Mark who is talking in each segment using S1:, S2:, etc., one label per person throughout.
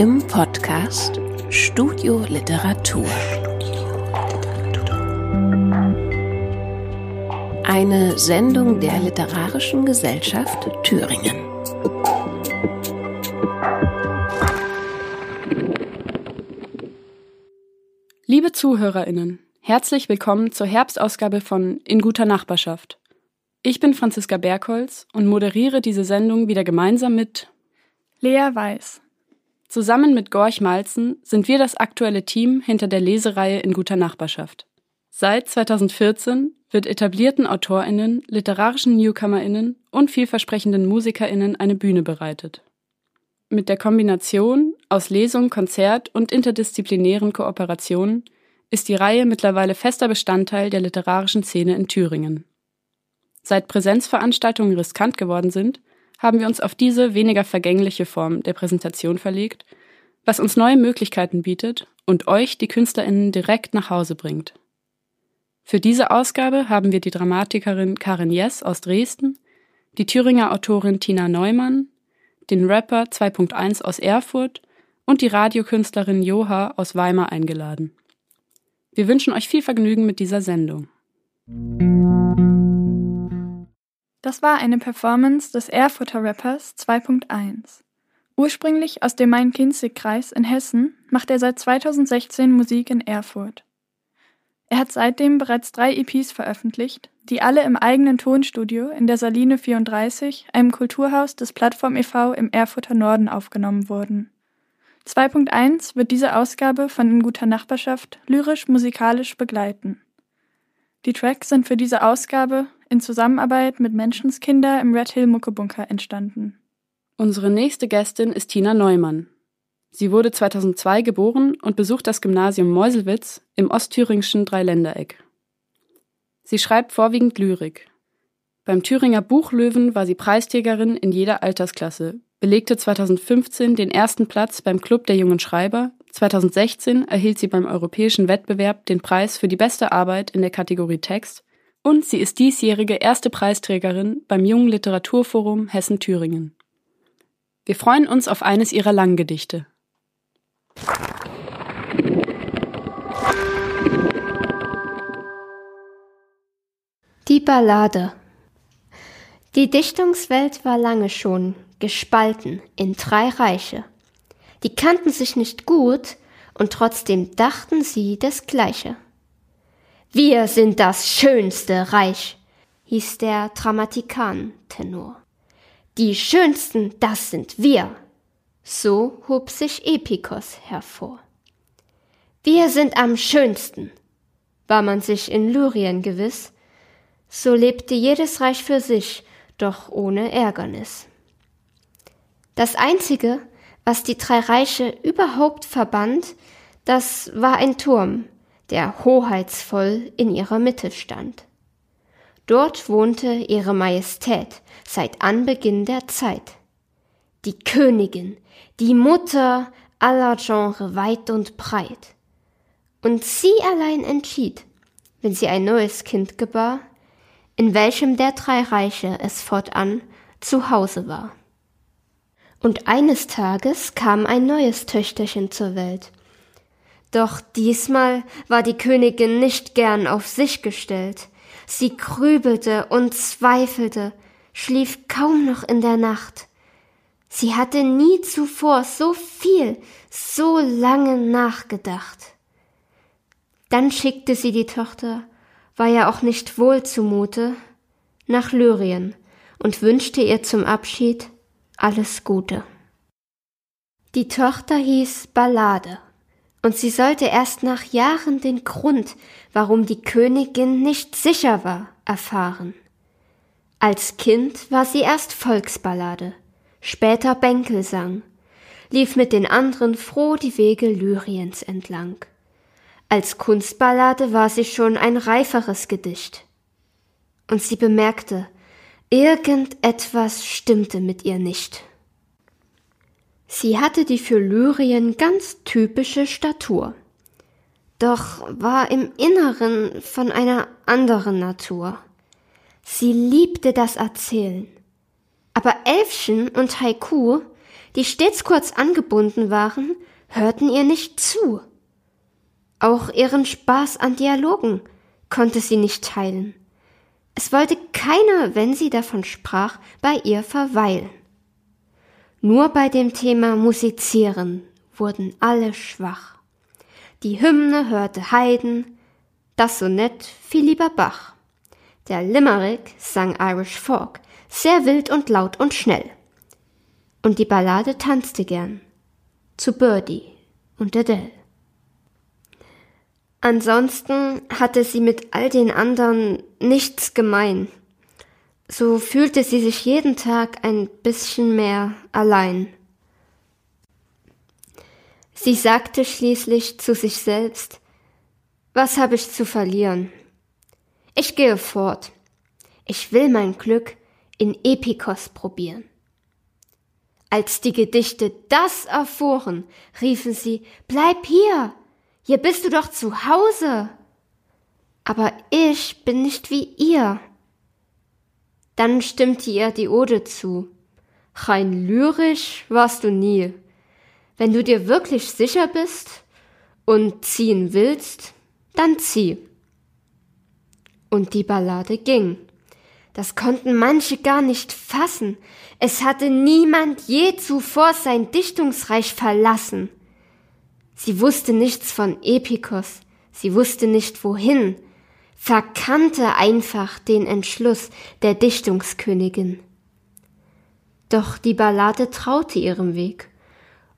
S1: im Podcast Studio Literatur. Eine Sendung der Literarischen Gesellschaft Thüringen.
S2: Liebe Zuhörerinnen, herzlich willkommen zur Herbstausgabe von In guter Nachbarschaft. Ich bin Franziska Bergholz und moderiere diese Sendung wieder gemeinsam mit
S3: Lea Weiß.
S2: Zusammen mit Gorch Malzen sind wir das aktuelle Team hinter der Lesereihe In guter Nachbarschaft. Seit 2014 wird etablierten AutorInnen, literarischen NewcomerInnen und vielversprechenden MusikerInnen eine Bühne bereitet. Mit der Kombination aus Lesung, Konzert und interdisziplinären Kooperationen ist die Reihe mittlerweile fester Bestandteil der literarischen Szene in Thüringen. Seit Präsenzveranstaltungen riskant geworden sind, haben wir uns auf diese weniger vergängliche Form der Präsentation verlegt, was uns neue Möglichkeiten bietet und euch, die KünstlerInnen, direkt nach Hause bringt. Für diese Ausgabe haben wir die Dramatikerin Karin Jess aus Dresden, die Thüringer Autorin Tina Neumann, den Rapper 2.1 aus Erfurt und die Radiokünstlerin Joha aus Weimar eingeladen. Wir wünschen euch viel Vergnügen mit dieser Sendung.
S3: Das war eine Performance des Erfurter Rappers 2.1. Ursprünglich aus dem Main-Kinzig-Kreis in Hessen macht er seit 2016 Musik in Erfurt. Er hat seitdem bereits drei EPs veröffentlicht, die alle im eigenen Tonstudio in der Saline 34, einem Kulturhaus des Plattform e.V. im Erfurter Norden aufgenommen wurden. 2.1 wird diese Ausgabe von In guter Nachbarschaft lyrisch-musikalisch begleiten. Die Tracks sind für diese Ausgabe in Zusammenarbeit mit Menschenskinder im Red Hill Muckebunker entstanden.
S2: Unsere nächste Gästin ist Tina Neumann. Sie wurde 2002 geboren und besucht das Gymnasium Meuselwitz im ostthüringischen Dreiländereck. Sie schreibt vorwiegend Lyrik. Beim Thüringer Buchlöwen war sie Preisträgerin in jeder Altersklasse, belegte 2015 den ersten Platz beim Club der jungen Schreiber 2016 erhielt sie beim europäischen Wettbewerb den Preis für die beste Arbeit in der Kategorie Text und sie ist diesjährige erste Preisträgerin beim Jungen Literaturforum Hessen-Thüringen. Wir freuen uns auf eines ihrer Langgedichte.
S4: Die Ballade Die Dichtungswelt war lange schon gespalten in drei Reiche. Die kannten sich nicht gut und trotzdem dachten sie das Gleiche. Wir sind das schönste Reich, hieß der Dramatikan-Tenor. Die schönsten, das sind wir. So hob sich Epikos hervor. Wir sind am schönsten, war man sich in Lyrien gewiss, so lebte jedes Reich für sich, doch ohne Ärgernis. Das Einzige, was die drei Reiche überhaupt verband, das war ein Turm, der hoheitsvoll in ihrer Mitte stand. Dort wohnte ihre Majestät seit Anbeginn der Zeit. Die Königin, die Mutter aller Genre weit und breit. Und sie allein entschied, wenn sie ein neues Kind gebar, in welchem der drei Reiche es fortan zu Hause war. Und eines Tages kam ein neues Töchterchen zur Welt. Doch diesmal war die Königin nicht gern auf sich gestellt. Sie grübelte und zweifelte, schlief kaum noch in der Nacht. Sie hatte nie zuvor so viel, so lange nachgedacht. Dann schickte sie die Tochter, war ja auch nicht wohl zumute, nach Lyrien und wünschte ihr zum Abschied alles Gute. Die Tochter hieß Ballade, und sie sollte erst nach Jahren den Grund, warum die Königin nicht sicher war, erfahren. Als Kind war sie erst Volksballade, später Bänkelsang, lief mit den anderen froh die Wege Lyriens entlang. Als Kunstballade war sie schon ein reiferes Gedicht. Und sie bemerkte, Irgendetwas stimmte mit ihr nicht. Sie hatte die für Lyrien ganz typische Statur, doch war im Inneren von einer anderen Natur. Sie liebte das Erzählen. Aber Elfchen und Haiku, die stets kurz angebunden waren, hörten ihr nicht zu. Auch ihren Spaß an Dialogen konnte sie nicht teilen. Es wollte keiner, wenn sie davon sprach, bei ihr verweilen. Nur bei dem Thema Musizieren wurden alle schwach. Die Hymne hörte Haydn, das Sonett fiel lieber Bach. Der Limerick sang Irish Folk, sehr wild und laut und schnell. Und die Ballade tanzte gern zu Birdie und Adele. Ansonsten hatte sie mit all den anderen nichts gemein. So fühlte sie sich jeden Tag ein bisschen mehr allein. Sie sagte schließlich zu sich selbst, was habe ich zu verlieren? Ich gehe fort. Ich will mein Glück in Epikos probieren. Als die Gedichte das erfuhren, riefen sie, bleib hier, hier bist du doch zu Hause. Aber ich bin nicht wie ihr. Dann stimmte ihr die Ode zu. Rein lyrisch warst du nie. Wenn du dir wirklich sicher bist und ziehen willst, dann zieh. Und die Ballade ging. Das konnten manche gar nicht fassen. Es hatte niemand je zuvor sein Dichtungsreich verlassen. Sie wusste nichts von Epikos, sie wusste nicht wohin, verkannte einfach den Entschluss der Dichtungskönigin. Doch die Ballade traute ihrem Weg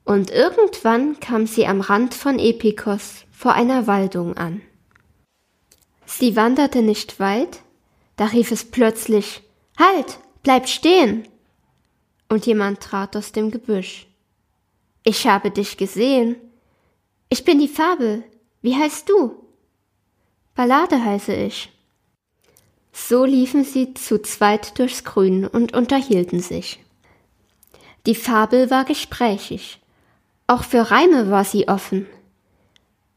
S4: und irgendwann kam sie am Rand von Epikos vor einer Waldung an. Sie wanderte nicht weit, da rief es plötzlich Halt, bleib stehen. Und jemand trat aus dem Gebüsch. Ich habe dich gesehen. Ich bin die Fabel. Wie heißt du? Ballade heiße ich. So liefen sie zu zweit durchs Grün und unterhielten sich. Die Fabel war gesprächig. Auch für Reime war sie offen.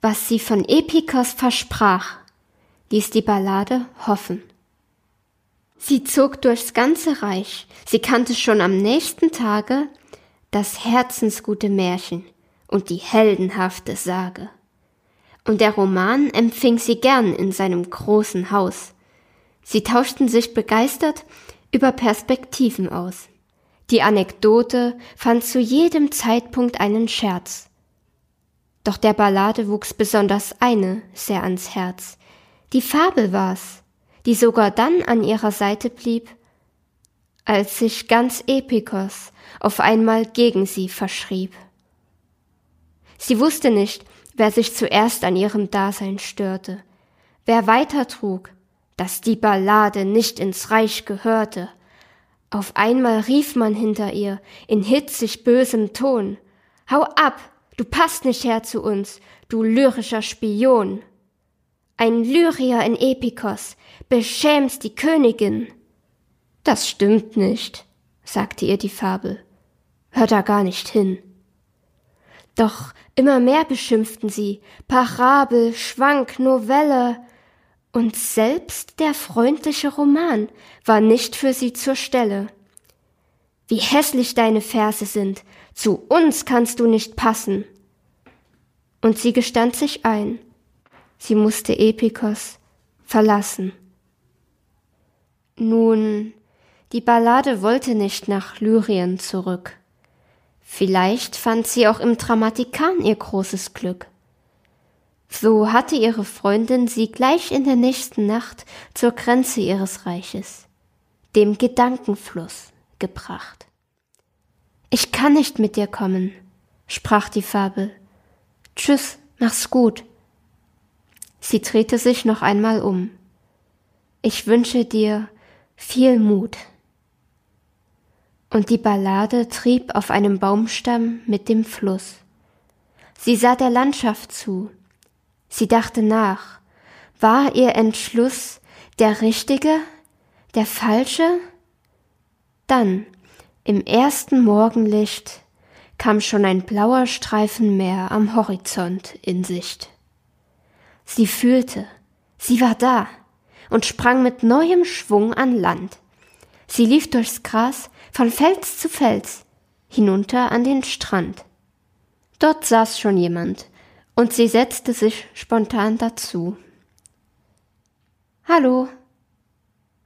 S4: Was sie von Epikos versprach, ließ die Ballade hoffen. Sie zog durchs ganze Reich, sie kannte schon am nächsten Tage das herzensgute Märchen und die heldenhafte Sage. Und der Roman empfing sie gern in seinem großen Haus. Sie tauschten sich begeistert über Perspektiven aus. Die Anekdote fand zu jedem Zeitpunkt einen Scherz. Doch der Ballade wuchs besonders eine sehr ans Herz. Die Fabel war's, die sogar dann an ihrer Seite blieb, als sich ganz Epikos auf einmal gegen sie verschrieb. Sie wusste nicht, wer sich zuerst an ihrem Dasein störte, wer weitertrug, dass die Ballade nicht ins Reich gehörte, auf einmal rief man hinter ihr in hitzig bösem Ton Hau ab, du passt nicht her zu uns, du lyrischer Spion. Ein Lyrier in Epikos, beschämst die Königin. Das stimmt nicht, sagte ihr die Fabel. Hör da gar nicht hin. Doch immer mehr beschimpften sie Parabel, Schwank, Novelle, und selbst der freundliche Roman war nicht für sie zur Stelle. Wie hässlich deine Verse sind, zu uns kannst du nicht passen. Und sie gestand sich ein, sie musste Epikos verlassen. Nun, die Ballade wollte nicht nach Lyrien zurück. Vielleicht fand sie auch im Dramatikan ihr großes Glück. So hatte ihre Freundin sie gleich in der nächsten Nacht zur Grenze ihres Reiches, dem Gedankenfluss, gebracht. Ich kann nicht mit dir kommen, sprach die Fabel. Tschüss, mach's gut. Sie drehte sich noch einmal um. Ich wünsche dir viel Mut. Und die Ballade trieb auf einem Baumstamm mit dem Fluss. Sie sah der Landschaft zu, Sie dachte nach. War ihr Entschluss der richtige, der falsche? Dann, im ersten Morgenlicht, kam schon ein blauer Streifen Meer am Horizont in Sicht. Sie fühlte, sie war da und sprang mit neuem Schwung an Land. Sie lief durchs Gras von Fels zu Fels, hinunter an den Strand. Dort saß schon jemand, und sie setzte sich spontan dazu. Hallo.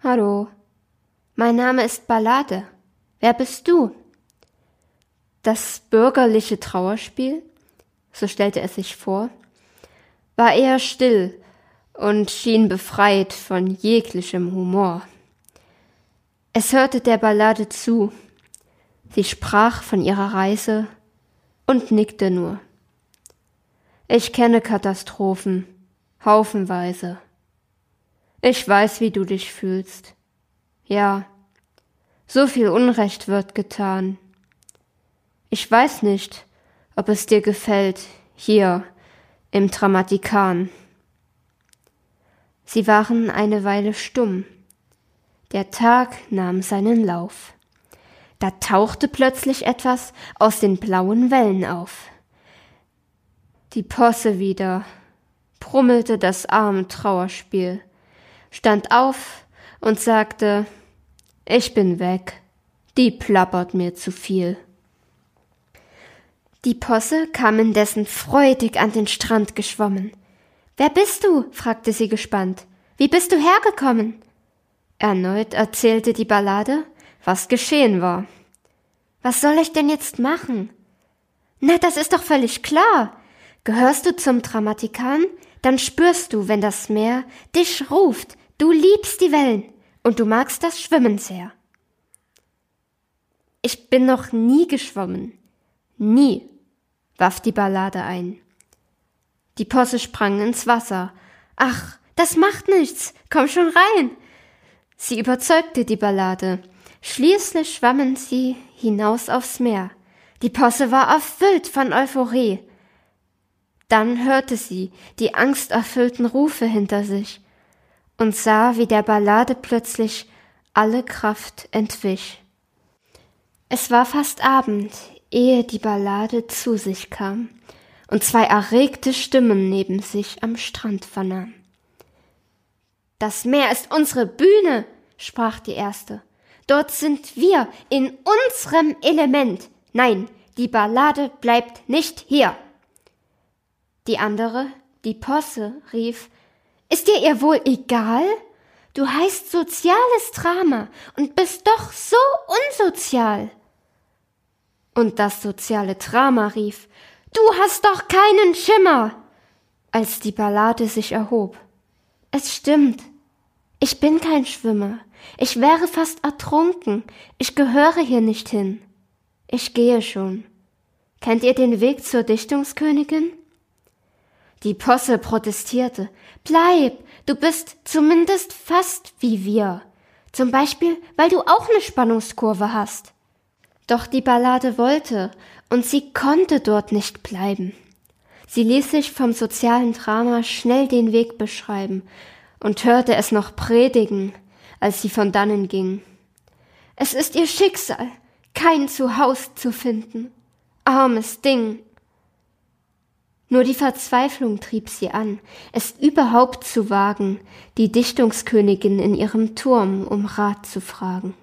S4: Hallo. Mein Name ist Ballade. Wer bist du? Das bürgerliche Trauerspiel, so stellte er sich vor, war eher still und schien befreit von jeglichem Humor. Es hörte der Ballade zu. Sie sprach von ihrer Reise und nickte nur. Ich kenne Katastrophen, haufenweise. Ich weiß, wie du dich fühlst. Ja, so viel Unrecht wird getan. Ich weiß nicht, ob es dir gefällt, hier im Dramatikan. Sie waren eine Weile stumm. Der Tag nahm seinen Lauf. Da tauchte plötzlich etwas aus den blauen Wellen auf. Die Posse wieder, brummelte das arme Trauerspiel, stand auf und sagte, ich bin weg, die plappert mir zu viel. Die Posse kam indessen freudig an den Strand geschwommen. Wer bist du? fragte sie gespannt. Wie bist du hergekommen? Erneut erzählte die Ballade, was geschehen war. Was soll ich denn jetzt machen? Na, das ist doch völlig klar. Gehörst du zum Dramatikan, dann spürst du, wenn das Meer dich ruft, du liebst die Wellen und du magst das Schwimmen sehr. Ich bin noch nie geschwommen. Nie, warf die Ballade ein. Die Posse sprang ins Wasser. Ach, das macht nichts. Komm schon rein. Sie überzeugte die Ballade. Schließlich schwammen sie hinaus aufs Meer. Die Posse war erfüllt von Euphorie. Dann hörte sie die angsterfüllten Rufe hinter sich und sah, wie der Ballade plötzlich alle Kraft entwich. Es war fast Abend, ehe die Ballade zu sich kam und zwei erregte Stimmen neben sich am Strand vernahm. Das Meer ist unsere Bühne, sprach die erste. Dort sind wir in unserem Element. Nein, die Ballade bleibt nicht hier. Die andere, die Posse, rief, ist dir ihr wohl egal? Du heißt soziales Drama und bist doch so unsozial. Und das soziale Drama rief, du hast doch keinen Schimmer, als die Ballade sich erhob. Es stimmt. Ich bin kein Schwimmer. Ich wäre fast ertrunken. Ich gehöre hier nicht hin. Ich gehe schon. Kennt ihr den Weg zur Dichtungskönigin? Die Posse protestierte. Bleib, du bist zumindest fast wie wir. Zum Beispiel, weil du auch eine Spannungskurve hast. Doch die Ballade wollte, und sie konnte dort nicht bleiben. Sie ließ sich vom sozialen Drama schnell den Weg beschreiben und hörte es noch predigen, als sie von dannen ging. Es ist ihr Schicksal, kein Zuhause zu finden. Armes Ding. Nur die Verzweiflung trieb sie an, es überhaupt zu wagen, die Dichtungskönigin in ihrem Turm um Rat zu fragen.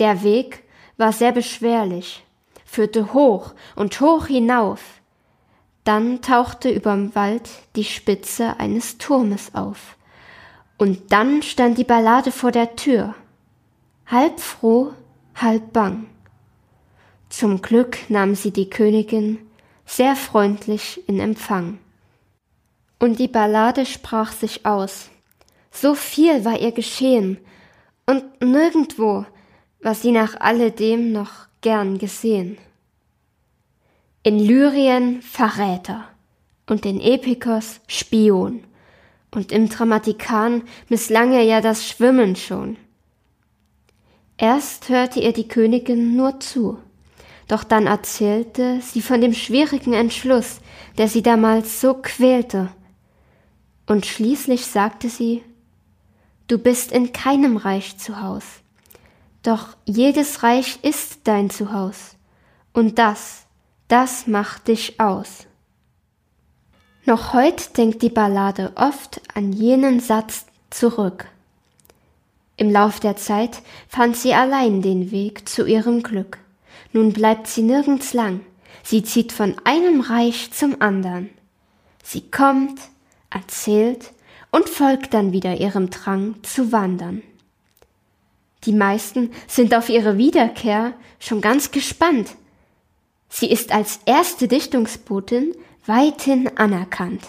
S4: Der Weg war sehr beschwerlich, führte hoch und hoch hinauf. Dann tauchte überm Wald die Spitze eines Turmes auf. Und dann stand die Ballade vor der Tür, halb froh, halb bang. Zum Glück nahm sie die Königin sehr freundlich in Empfang. Und die Ballade sprach sich aus. So viel war ihr geschehen, und nirgendwo war sie nach alledem noch gern gesehen in Lyrien Verräter und in Epikos Spion. Und im Dramatikan misslang ihr ja das Schwimmen schon. Erst hörte ihr die Königin nur zu, doch dann erzählte sie von dem schwierigen Entschluss, der sie damals so quälte, und schließlich sagte sie, Du bist in keinem Reich zu Haus, doch jedes Reich ist dein Zuhaus, und das das macht dich aus. Noch heut denkt die Ballade oft an jenen Satz zurück. Im Lauf der Zeit fand sie allein den Weg zu ihrem Glück, Nun bleibt sie nirgends lang. Sie zieht von einem Reich zum andern. Sie kommt, erzählt und folgt dann wieder ihrem Drang zu wandern. Die meisten sind auf ihre Wiederkehr schon ganz gespannt. Sie ist als erste Dichtungsbotin weithin anerkannt.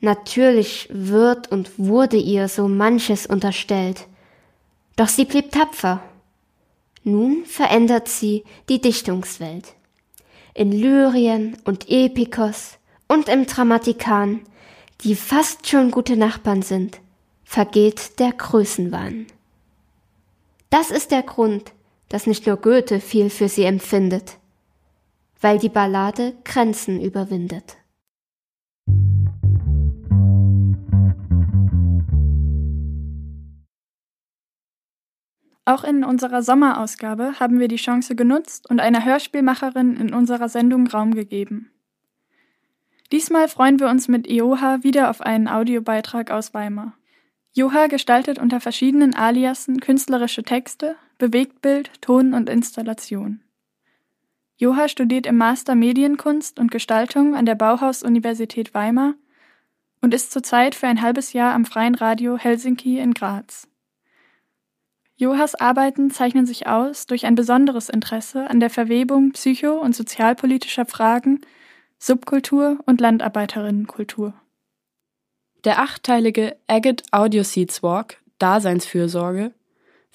S4: Natürlich wird und wurde ihr so manches unterstellt, doch sie blieb tapfer. Nun verändert sie die Dichtungswelt. In Lyrien und Epikos und im Drammatikan, die fast schon gute Nachbarn sind, vergeht der Größenwahn. Das ist der Grund, dass nicht nur Goethe viel für sie empfindet, weil die Ballade Grenzen überwindet.
S3: Auch in unserer Sommerausgabe haben wir die Chance genutzt und einer Hörspielmacherin in unserer Sendung Raum gegeben. Diesmal freuen wir uns mit Ioha wieder auf einen Audiobeitrag aus Weimar. Joha gestaltet unter verschiedenen Aliasen künstlerische Texte, Bewegtbild, Ton und Installation. Joha studiert im Master Medienkunst und Gestaltung an der Bauhaus-Universität Weimar und ist zurzeit für ein halbes Jahr am Freien Radio Helsinki in Graz. Johas Arbeiten zeichnen sich aus durch ein besonderes Interesse an der Verwebung psycho- und sozialpolitischer Fragen, Subkultur und Landarbeiterinnenkultur.
S2: Der achteilige Agate Audio Seeds Walk Daseinsfürsorge,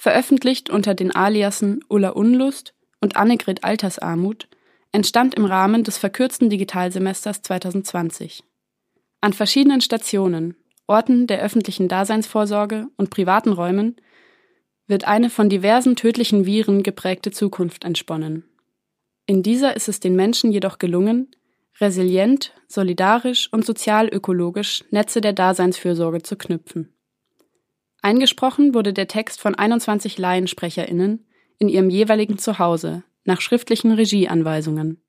S2: veröffentlicht unter den Aliasen Ulla Unlust und Annegret Altersarmut, entstand im Rahmen des verkürzten Digitalsemesters 2020. An verschiedenen Stationen, Orten der öffentlichen Daseinsvorsorge und privaten Räumen wird eine von diversen tödlichen Viren geprägte Zukunft entsponnen. In dieser ist es den Menschen jedoch gelungen, resilient, solidarisch und sozial-ökologisch Netze der Daseinsfürsorge zu knüpfen. Eingesprochen wurde der Text von 21 LaiensprecherInnen in ihrem jeweiligen Zuhause nach schriftlichen Regieanweisungen.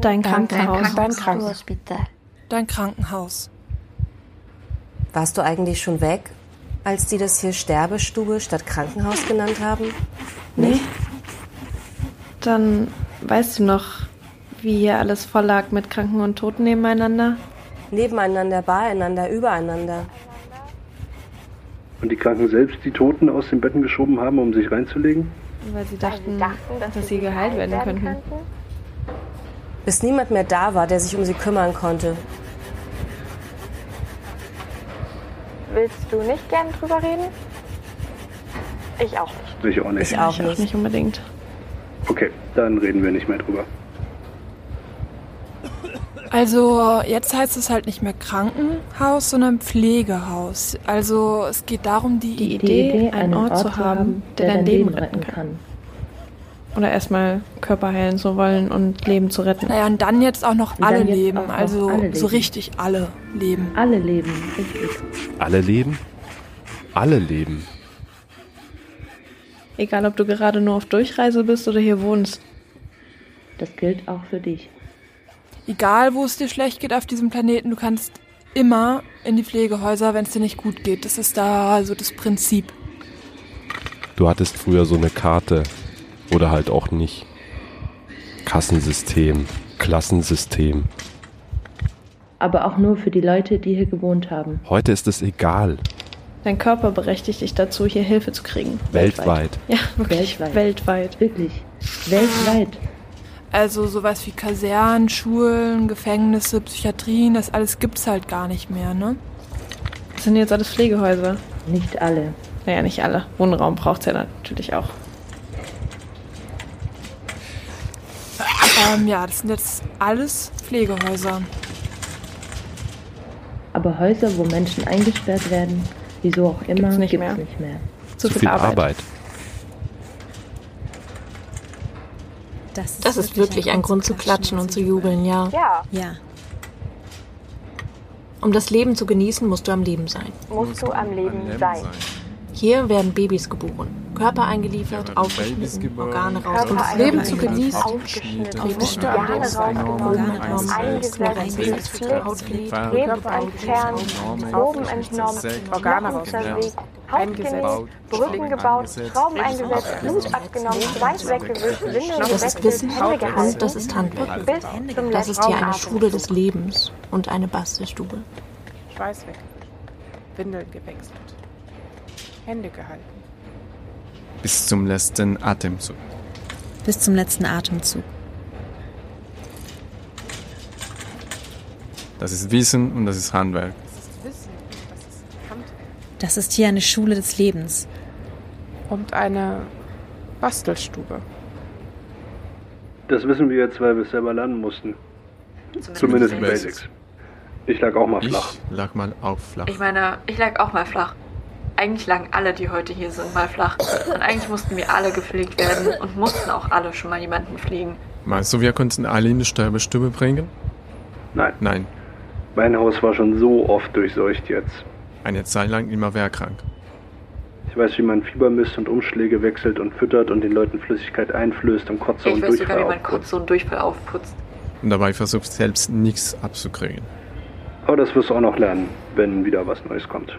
S5: Dein Krankenhaus.
S6: Dein Krankenhaus.
S5: Dein Krankenhaus.
S6: Warst du eigentlich schon weg, als die das hier Sterbestube statt Krankenhaus genannt haben?
S5: Nee. Dann weißt du noch, wie hier alles voll lag mit Kranken und Toten nebeneinander?
S6: Nebeneinander, beieinander, übereinander.
S7: Und die Kranken selbst die Toten aus den Betten geschoben haben, um sich reinzulegen?
S5: Weil sie dachten, dass, sie geheilt werden könnten.
S6: Bis niemand mehr da war, der sich um sie kümmern konnte.
S8: Willst du nicht gern drüber reden? Ich auch nicht.
S7: Ich auch nicht.
S6: Ich auch
S5: Ich auch
S6: nicht.
S5: nicht unbedingt.
S7: Okay, dann reden wir nicht mehr drüber.
S5: Also jetzt heißt es halt nicht mehr Krankenhaus, sondern Pflegehaus. Also es geht darum, die,
S9: Die
S5: Idee,
S9: Idee,
S5: einen Ort zu haben, der dein Leben retten kann. Oder erstmal Körper heilen zu wollen und Leben zu retten. Naja, und dann jetzt auch noch alle leben.
S9: auch
S5: Also
S9: alle
S5: so
S9: leben.
S5: richtig alle leben.
S9: Alle leben, richtig.
S10: Alle leben? Alle leben.
S5: Egal, ob du gerade nur auf Durchreise bist oder hier wohnst.
S9: Das gilt auch für dich.
S5: Egal, wo es dir schlecht geht auf diesem Planeten, du kannst immer in die Pflegehäuser, wenn es dir nicht gut geht. Das ist da so das Prinzip.
S10: Du hattest früher so eine Karte. Oder halt auch nicht. Kassensystem, Klassensystem.
S9: Aber auch nur für die Leute, die hier gewohnt haben.
S10: Heute ist es egal.
S5: Dein Körper berechtigt dich dazu, hier Hilfe zu kriegen.
S10: Weltweit.
S5: Ja, wirklich
S9: Weltweit.
S5: weltweit.
S9: Wirklich. Weltweit.
S5: Also sowas wie Kasernen, Schulen, Gefängnisse, Psychiatrien, das alles gibt's halt gar nicht mehr, ne? Das sind jetzt alles Pflegehäuser.
S9: Nicht alle.
S5: Naja, nicht alle. Wohnraum braucht's ja natürlich auch. Ähm, ja, das sind jetzt alles Pflegehäuser.
S9: Aber Häuser, wo Menschen eingesperrt werden, wieso auch immer,
S5: Gibt's nicht
S9: gibt's
S5: mehr.
S9: nicht mehr.
S5: Zu,
S10: Zu viel Arbeit.
S11: Das ist wirklich ein Grund zu klatschen und zu jubeln, ja.
S8: Ja,
S11: Ja. Um das Leben zu genießen, musst du am Leben sein.
S8: musst du am Leben sein.
S11: Hier werden Babys geboren, Körper eingeliefert, aufgeschnitten, Organe
S12: Um
S11: rausgenommen,
S12: das Leben zu genießen,
S8: Organe
S11: Proben entnommen,
S8: eingesetzt,
S11: Haut gelegt,
S8: Krebs entfernt, Proben entnommen,
S12: Organe
S8: zerlegt, Haut genäht, Brücken gebaut, Schrauben eingesetzt, Blut abgenommen, Schweiß weggewischt, Windeln
S11: Das ist
S8: gewechselt,
S11: Wissen
S8: Hände gehalten.
S11: und das ist Handwerk.
S8: Bis zum
S11: Das ist hier eine. Schule des Lebens und eine Bastelstube.
S12: Schweiß weggewischt, Windeln gewechselt, Hände gehalten.
S13: Bis zum letzten Atemzug.
S14: Bis zum letzten Atemzug.
S13: Das ist Wissen und das ist Handwerk.
S12: Wissen, das ist Handwerk.
S14: Das ist hier eine Schule des Lebens.
S12: Und eine Bastelstube.
S7: Das wissen wir jetzt, weil wir es selber lernen mussten. Zumindest die Basics. Ich lag auch mal flach.
S13: Ich lag mal auch flach.
S15: Ich meine, ich lag auch mal flach. Eigentlich lagen alle, die heute hier sind, mal flach. Und eigentlich mussten wir alle gepflegt werden und mussten auch alle schon mal jemanden pflegen.
S13: Meinst du, wir könnten alle in die Sterbestube bringen?
S7: Nein.
S13: Nein.
S7: Mein Haus war schon so oft durchseucht jetzt.
S13: Eine Zeit lang immer wer krank.
S7: Ich weiß, wie man Fieber misst und Umschläge wechselt und füttert und den Leuten Flüssigkeit einflößt und Kotze
S15: Ich
S7: und
S15: weiß sogar,
S7: Durchfall
S15: wie man
S7: aufputzt.
S15: Kotze und Durchfall aufputzt.
S13: Und dabei versucht selbst nichts abzukriegen.
S7: Aber das wirst du auch noch lernen, wenn wieder was Neues kommt.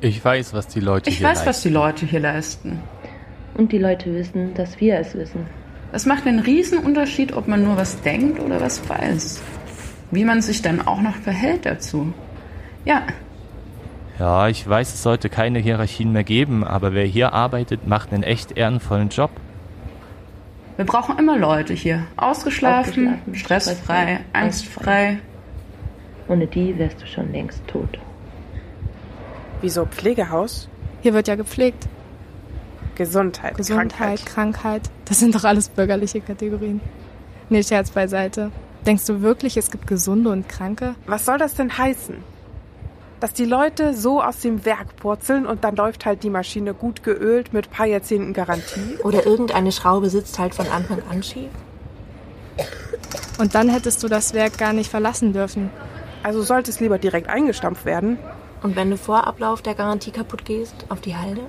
S16: Ich weiß, was die Leute
S17: Ich
S16: hier
S17: weiß,
S16: leisten.
S17: was die Leute hier leisten.
S9: Und die Leute wissen, dass wir es wissen.
S17: Es macht einen Unterschied, ob man nur was denkt oder was weiß. Wie man sich dann auch noch verhält dazu. Ja,
S16: Ja, ich weiß, es sollte keine Hierarchien mehr geben, aber wer hier arbeitet, macht einen echt ehrenvollen Job.
S17: wir brauchen immer Leute hier. Ausgeschlafen,
S9: Ausgeschlafen,
S17: stressfrei,
S9: stressfrei,
S17: angstfrei.
S9: Ohne die wärst du schon längst tot.
S12: Wieso Pflegehaus?
S5: Hier wird ja gepflegt.
S12: Gesundheit,
S5: Gesundheit, Krankheit. Das sind doch alles bürgerliche Kategorien. Nee, Scherz beiseite. Denkst du wirklich, es gibt Gesunde und Kranke?
S12: Was soll das denn heißen? Dass die Leute so aus dem Werk purzeln und dann läuft halt die Maschine gut geölt mit paar Jahrzehnten Garantie?
S11: Oder irgendeine Schraube sitzt halt von Anfang an schief?
S5: Und dann hättest du das Werk gar nicht verlassen dürfen.
S12: Also sollte es lieber direkt eingestampft werden?
S11: Und wenn du vor Ablauf der Garantie kaputt gehst, auf die Halde?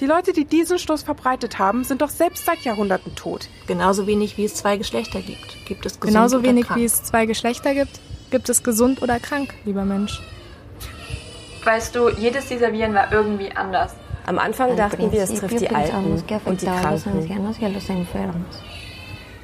S12: Die Leute, die diesen Stoß verbreitet haben, sind doch selbst seit Jahrhunderten tot.
S11: Genauso wenig wie es zwei Geschlechter gibt. Gibt es gesund
S5: Genauso
S11: oder
S5: wenig
S11: krank?
S5: wie es zwei Geschlechter gibt, gibt es gesund oder krank, lieber Mensch.
S15: Weißt du, jedes dieser Viren war irgendwie anders.
S6: Am Anfang dachten wir, es trifft die Alten und die Kranken.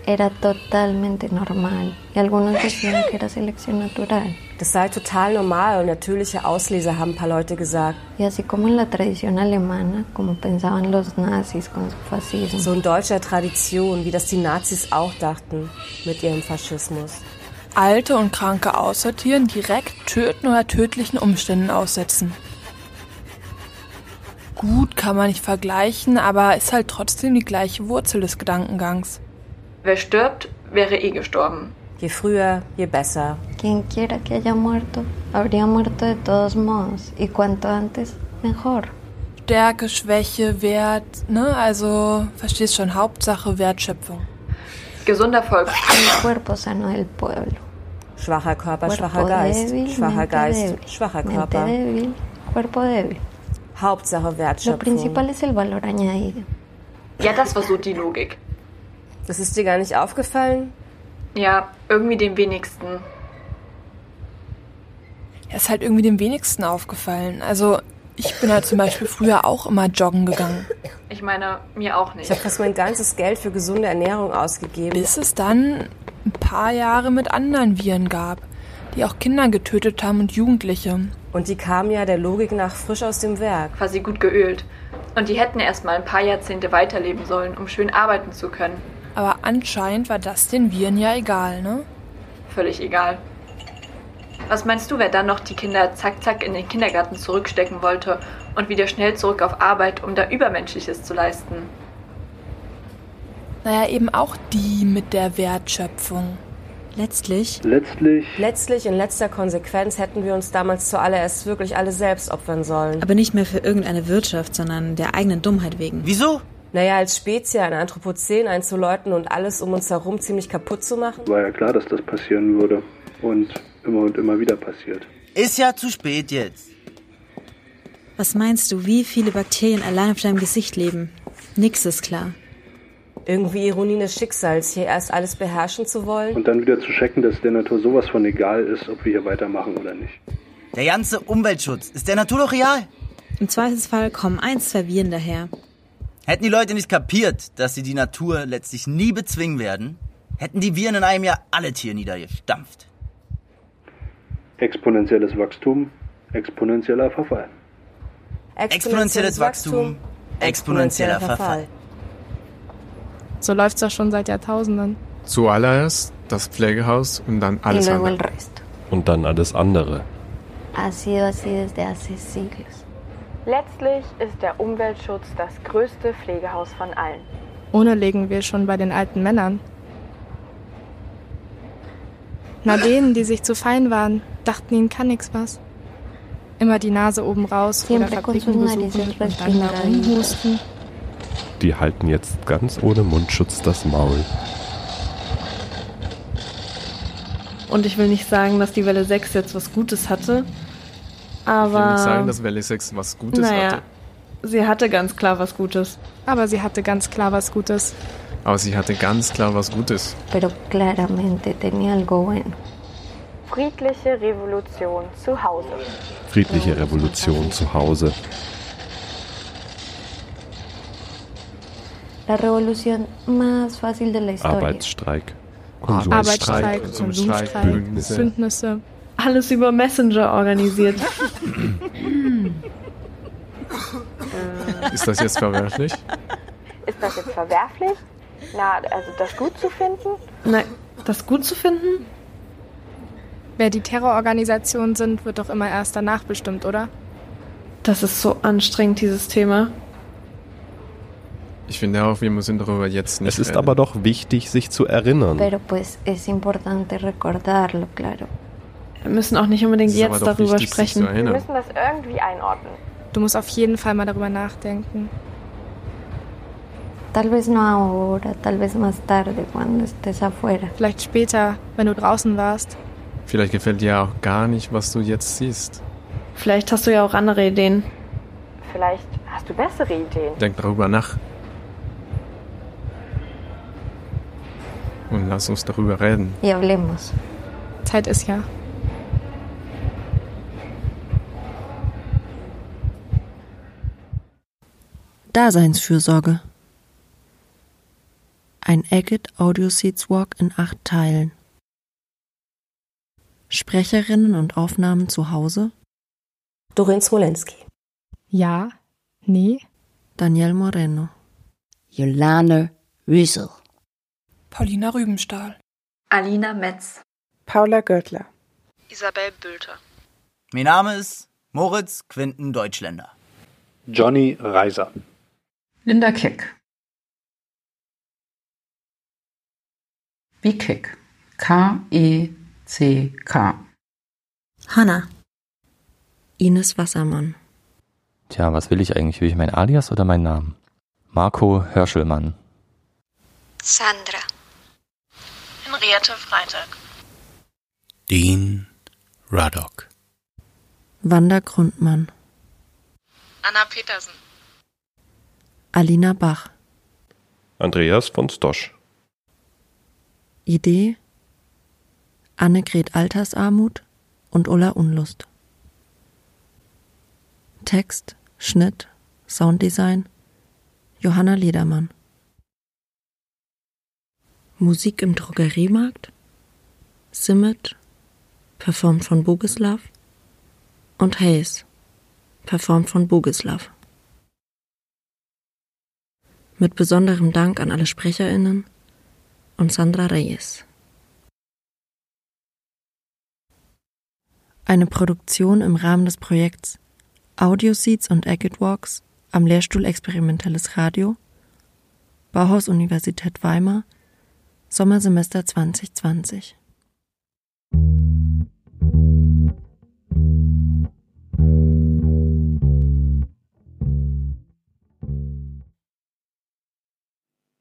S18: Era totalmente normal. Y algunos decían que era selección natural.
S6: Das sei total normal und natürliche Auslese, haben ein paar Leute gesagt.
S18: Y así como en la tradición alemana, como pensaban los nazis con su fascismo.
S6: So in deutscher Tradition, wie das die Nazis auch dachten mit ihrem Faschismus.
S5: Alte und Kranke aussortieren, direkt töten oder tödlichen Umständen aussetzen. Gut, kann man nicht vergleichen, aber ist halt trotzdem die gleiche Wurzel des Gedankengangs.
S15: Wer stirbt, wäre eh gestorben.
S6: Je früher, je besser.
S18: Quien quiera que haya muerto, habría muerto de todos modos. Y cuanto antes, mejor.
S5: Stärke, Schwäche, Wert, ne? Also, verstehst schon, Hauptsache Wertschöpfung.
S15: Gesunder Volk.
S18: Cuerpo sano del pueblo.
S6: Schwacher Körper, schwacher Geist. Schwacher Geist, schwacher
S18: Mente
S6: Körper.
S18: débil, cuerpo débil.
S6: Hauptsache
S18: Lo
S6: Wertschöpfung.
S18: principal es el valor añadido.
S15: Ja, das war so die Logik.
S6: Das ist dir gar nicht aufgefallen?
S15: Ja, irgendwie dem wenigsten.
S5: Ja, ist halt irgendwie dem wenigsten aufgefallen. Also, ich bin halt zum Beispiel früher auch immer joggen gegangen.
S15: Ich meine, mir auch nicht.
S6: Ich habe fast mein ganzes Geld für gesunde Ernährung ausgegeben.
S5: Bis es dann ein paar Jahre mit anderen Viren gab, die auch Kinder getötet haben und Jugendliche.
S6: Und die kamen ja der Logik nach frisch aus dem Werk.
S15: Quasi gut geölt. Und die hätten erst mal ein paar Jahrzehnte weiterleben sollen, um schön arbeiten zu können.
S5: Aber anscheinend war das den Viren ja egal, ne?
S15: Völlig egal. Was meinst du, wer dann noch die Kinder zack zack in den Kindergarten zurückstecken wollte und wieder schnell zurück auf Arbeit, um da Übermenschliches zu leisten?
S5: Naja, eben auch die mit der Wertschöpfung.
S14: Letztlich.
S7: Letztlich.
S6: Letztlich, in letzter Konsequenz, hätten wir uns damals zuallererst wirklich alle selbst opfern sollen.
S14: Aber nicht mehr für irgendeine Wirtschaft, sondern der eigenen Dummheit wegen.
S19: Wieso?
S6: Naja, als Spezies ein Anthropozän einzuläuten und alles um uns herum ziemlich kaputt zu machen.
S7: War ja klar, dass das passieren würde. Und immer und immer wieder passiert.
S19: Ist ja zu spät jetzt.
S14: Was meinst du, wie viele Bakterien allein auf deinem Gesicht leben? Nix ist klar.
S6: Irgendwie Ironie des Schicksals, hier erst alles beherrschen zu wollen.
S7: Und dann wieder zu checken, dass der Natur sowas von egal ist, ob wir hier weitermachen oder nicht.
S19: Der ganze Umweltschutz ist der Natur doch real.
S14: Im Zweifelsfall kommen ein, zwei Viren daher.
S19: Hätten die Leute nicht kapiert, dass sie die Natur letztlich nie bezwingen werden, hätten die Viren in einem Jahr alle Tiere niedergestampft.
S7: Exponentielles Wachstum, exponentieller Verfall.
S19: Exponentielles Wachstum, exponentieller Verfall.
S20: So läuft's doch schon seit Jahrtausenden.
S13: Zuallererst das Pflegehaus und dann alles andere.
S10: Und dann alles andere.
S18: Ha sido así desde hace siglos.
S8: Letztlich ist der Umweltschutz das größte Pflegehaus von allen.
S20: Ohne legen wir schon bei den alten Männern. Na denen, die sich zu fein waren, dachten ihnen kann nix was. Immer die Nase oben raus oder Fabriken besuchen und dann da
S18: respingadientes.
S20: rumhusten.
S10: Die halten jetzt ganz ohne Mundschutz das Maul.
S21: Und ich will nicht sagen, dass die Welle 6 jetzt was Gutes hatte. Aber.
S13: Ich will nicht sagen, dass Welle 6 was Gutes
S21: naja,
S13: hatte.
S21: sie hatte ganz klar was Gutes.
S20: Aber sie hatte ganz klar was Gutes.
S13: Aber sie hatte ganz klar was Gutes.
S18: Pero claramente tenía algo bueno.
S8: Friedliche Revolution zu Hause.
S10: Friedliche Revolution zu Hause.
S18: La revolución más fácil de la historia.
S10: Arbeitsstreik.
S20: Arbeitsstreik,
S13: Konsumstreik,
S20: Konsumstreik,
S13: Bündnisse.
S20: Bündnisse.
S21: Alles über Messenger organisiert.
S13: Ist das jetzt verwerflich?
S8: Ist das jetzt verwerflich? Na, also das gut zu finden?
S21: Nein, das gut zu finden?
S20: Wer die Terrororganisationen sind, wird doch immer erst danach bestimmt, oder?
S21: Das ist so anstrengend, dieses Thema.
S13: Ich finde auch, wir müssen darüber jetzt nicht
S10: Es ist
S13: reden.
S10: aber doch wichtig, sich zu erinnern.
S18: Pero pues es importante recordarlo, claro.
S21: Wir müssen auch nicht unbedingt jetzt darüber
S13: wichtig,
S21: sprechen.
S8: Wir müssen das irgendwie einordnen.
S20: Du musst auf jeden Fall mal darüber nachdenken.
S18: Tal vez no ahora, tal vez más tarde, cuando estés afuera.
S20: Vielleicht später, wenn du draußen warst.
S13: Vielleicht gefällt dir auch gar nicht, was du jetzt siehst.
S21: Vielleicht hast du ja auch andere Ideen.
S8: Vielleicht hast du bessere Ideen.
S13: Denk darüber nach. Und lass uns darüber reden.
S18: Hablemos.
S20: Zeit ist ja.
S22: Daseinsfürsorge. Ein Agate Audio Seeds Walk in acht Teilen. Sprecherinnen und Aufnahmen zu Hause.
S6: Dorin Smolenski.
S20: Ja, nee.
S22: Daniel Moreno.
S1: Jolane Rüssel.
S5: Paulina Rübenstahl.
S15: Alina Metz.
S12: Paula Görtler.
S15: Isabel Bülter.
S19: Mein Name ist Moritz Quinten Deutschländer.
S7: Johnny Reiser.
S17: Linda Keck. Wie Keck. K-E-C-K.
S14: Hanna.
S22: Ines Wassermann.
S16: Tja, was will ich eigentlich? Will ich mein Alias oder meinen Namen? Marco Hörschelmann.
S18: Sandra.
S23: Henriette Freitag.
S19: Dean Raddock.
S22: Wanda Grundmann.
S23: Anna Petersen.
S22: Alina Bach.
S10: Andreas von Stosch.
S22: Idee Annegret Altersarmut und Ulla Unlust. Text, Schnitt, Sounddesign Johanna Ledermann. Musik im Drogeriemarkt Simmet, performt von Bogislav und Hayes, performt von Bogislav. Mit besonderem Dank an alle SprecherInnen und Sandra Reyes. Eine Produktion im Rahmen des Projekts Audio Seeds und Agate Walks am Lehrstuhl Experimentelles Radio, Bauhaus Universität Weimar, Sommersemester 2020.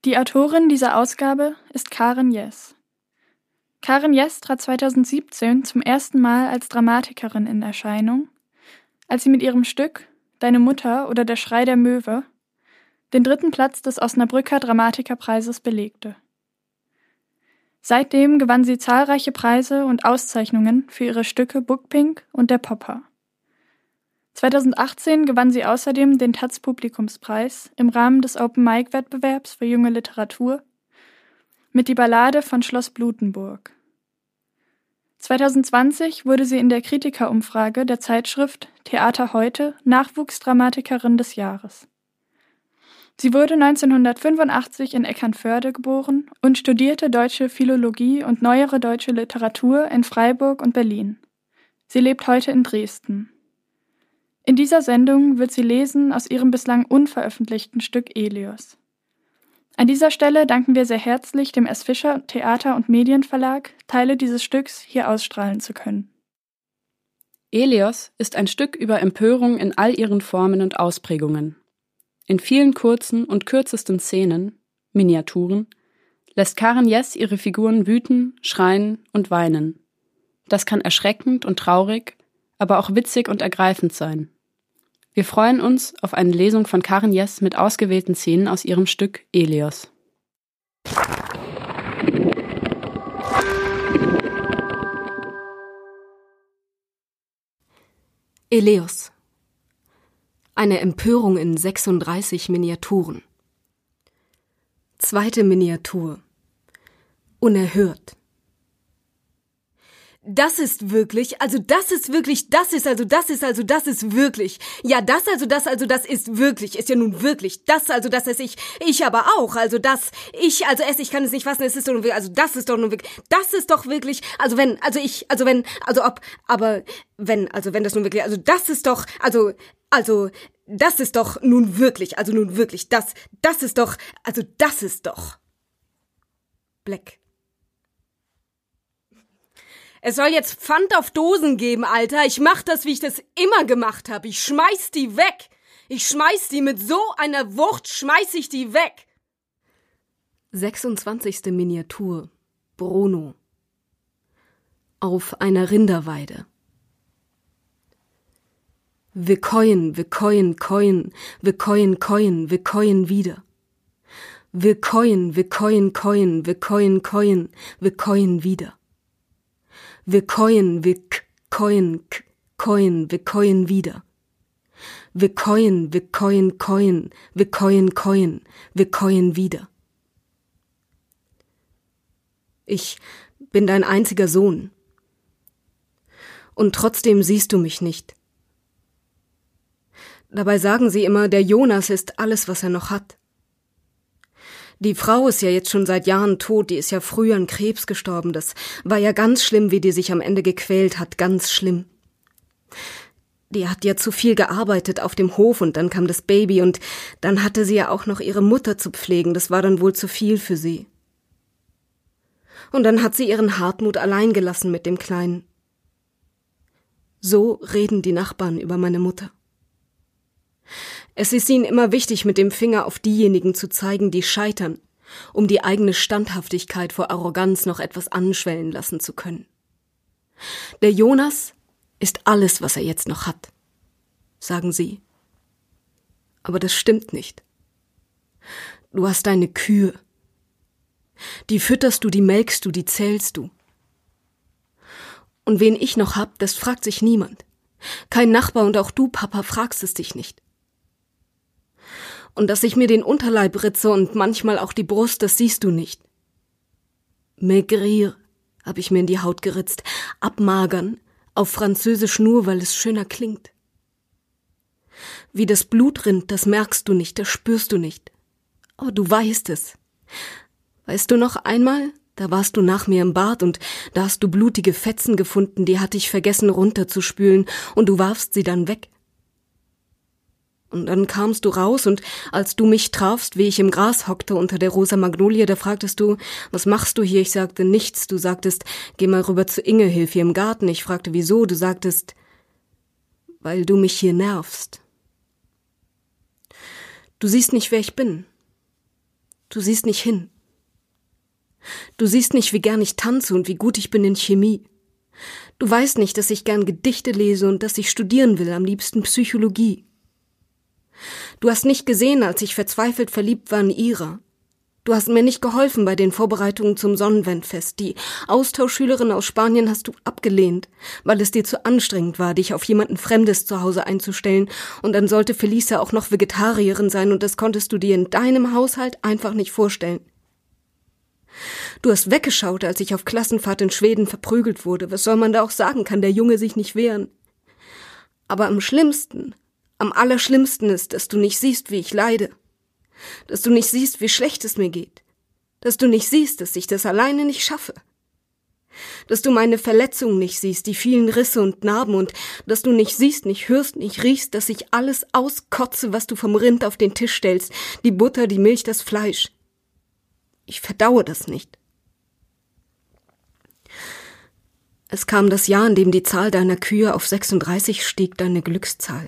S20: Die Autorin dieser Ausgabe ist Karen Jess. Karen Jess trat 2017 zum ersten Mal als Dramatikerin in Erscheinung, als sie mit ihrem Stück
S3: Deine Mutter oder Der Schrei der Möwe den dritten Platz des Osnabrücker Dramatikerpreises belegte. Seitdem gewann sie zahlreiche Preise und Auszeichnungen für ihre Stücke Bookpink und Der Popper. 2018 gewann sie außerdem den Taz Publikumspreis im Rahmen des Open Mic Wettbewerbs für junge Literatur mit Die Ballade von Schloss Blutenburg. 2020 wurde sie in der Kritikerumfrage der Zeitschrift Theater heute Nachwuchsdramatikerin des Jahres. Sie wurde 1985 in Eckernförde geboren und studierte deutsche Philologie und neuere deutsche Literatur in Freiburg und Berlin. Sie lebt heute in Dresden. In dieser Sendung wird sie lesen aus ihrem bislang unveröffentlichten Stück Elios. An dieser Stelle danken wir sehr herzlich dem S. Fischer Theater- und Medienverlag, Teile dieses Stücks hier ausstrahlen zu können.
S24: Elios ist ein Stück über Empörung in all ihren Formen und Ausprägungen. In vielen kurzen und kürzesten Szenen, Miniaturen, lässt Karen Jess ihre Figuren wüten, schreien und weinen. Das kann erschreckend und traurig, aber auch witzig und ergreifend sein. Wir freuen uns auf eine Lesung von Karen Jess mit ausgewählten Szenen aus ihrem Stück Elios.
S25: Eleos. Eine Empörung in 36 Miniaturen. Zweite Miniatur. Unerhört. Das ist wirklich, also das ist wirklich, das ist also, das ist also, das ist wirklich. Ja, das also, das also, das ist wirklich, ist ja nun wirklich. Das also, das ist ich, ich aber auch. Also das, ich, also es, ich kann es nicht fassen, es ist doch nun wirklich, also das ist doch nun wirklich, das ist doch wirklich, also wenn, also ich, also wenn, also ob, aber wenn, also wenn das nun wirklich, also das ist doch, also, also, das ist doch nun wirklich, also nun wirklich, das, das ist doch, also das ist doch. Black. Es soll jetzt Pfand auf Dosen geben, Alter. Ich mach das, wie ich das immer gemacht habe. Ich schmeiß die weg. Ich schmeiß die mit so einer Wucht, schmeiß ich die weg. 26. Miniatur. Bruno. Auf einer Rinderweide. Wir keuen, wir keuen, keuen, wir keuen, keuen, wir keuen wieder. Wir keuen, wir keuen, keuen, wir keuen, keuen, wir keuen wieder. Wir keuen, wir keuen, keuen, wir keuen wieder. Wir keuen, wir keuen, keuen, wir keuen, keuen, wir keuen wieder. Ich bin dein einziger Sohn. Und trotzdem siehst du mich nicht. Dabei sagen sie immer, der Jonas ist alles, was er noch hat. Die Frau ist ja jetzt schon seit Jahren tot, die ist ja früher an Krebs gestorben. Das war ja ganz schlimm, wie die sich am Ende gequält hat, ganz schlimm. Die hat ja zu viel gearbeitet auf dem Hof und dann kam das Baby und dann hatte sie ja auch noch ihre Mutter zu pflegen, das war dann wohl zu viel für sie. Und dann hat sie ihren Hartmut allein gelassen mit dem Kleinen. So reden die Nachbarn über meine Mutter. Es ist ihnen immer wichtig, mit dem Finger auf diejenigen zu zeigen, die scheitern, um die eigene Standhaftigkeit vor Arroganz noch etwas anschwellen lassen zu können. Der Jonas ist alles, was er jetzt noch hat, sagen sie. Aber das stimmt nicht. Du hast deine Kühe. Die fütterst du, die melkst du, die zählst du. Und wen ich noch hab, das fragt sich niemand. Kein Nachbar und auch du, Papa, fragst es dich nicht. Und dass ich mir den Unterleib ritze und manchmal auch die Brust, das siehst du nicht. Maigrir, hab ich mir in die Haut geritzt. Abmagern, auf Französisch nur, weil es schöner klingt. Wie das Blut rinnt, das merkst du nicht, das spürst du nicht. Oh, du weißt es. Weißt du noch einmal? Da warst du nach mir im Bad und da hast du blutige Fetzen gefunden, die hatte ich vergessen runterzuspülen und du warfst sie dann weg. Und dann kamst du raus und als du mich trafst, wie ich im Gras hockte unter der rosa Magnolie, da fragtest du, was machst du hier? Ich sagte nichts. Du sagtest, geh mal rüber zu Inge, hilf ihr im Garten. Ich fragte, wieso? Du sagtest, weil du mich hier nervst. Du siehst nicht, wer ich bin. Du siehst nicht hin. Du siehst nicht, wie gern ich tanze und wie gut ich bin in Chemie. Du weißt nicht, dass ich gern Gedichte lese und dass ich studieren will, am liebsten Psychologie. Du hast nicht gesehen, als ich verzweifelt verliebt war in Ira. Du hast mir nicht geholfen bei den Vorbereitungen zum Sonnenwendfest. Die Austauschschülerin aus Spanien hast du abgelehnt, weil es dir zu anstrengend war, dich auf jemanden Fremdes zu Hause einzustellen. Und dann sollte Felicia auch noch Vegetarierin sein und das konntest du dir in deinem Haushalt einfach nicht vorstellen. Du hast weggeschaut, als ich auf Klassenfahrt in Schweden verprügelt wurde. Was soll man da auch sagen? Kann der Junge sich nicht wehren? Aber am schlimmsten, am allerschlimmsten ist, dass du nicht siehst, wie ich leide dass du nicht siehst, wie schlecht es mir geht, dass du nicht siehst, dass ich das alleine nicht schaffe, dass du meine Verletzungen nicht siehst, die vielen Risse und Narben und dass du nicht siehst, nicht hörst, nicht riechst, dass ich alles auskotze, was du vom Rind auf den Tisch stellst, die Butter, die Milch, das Fleisch. Ich verdaue das nicht. Es kam das Jahr, in dem die Zahl deiner Kühe auf 36 stieg, deine Glückszahl.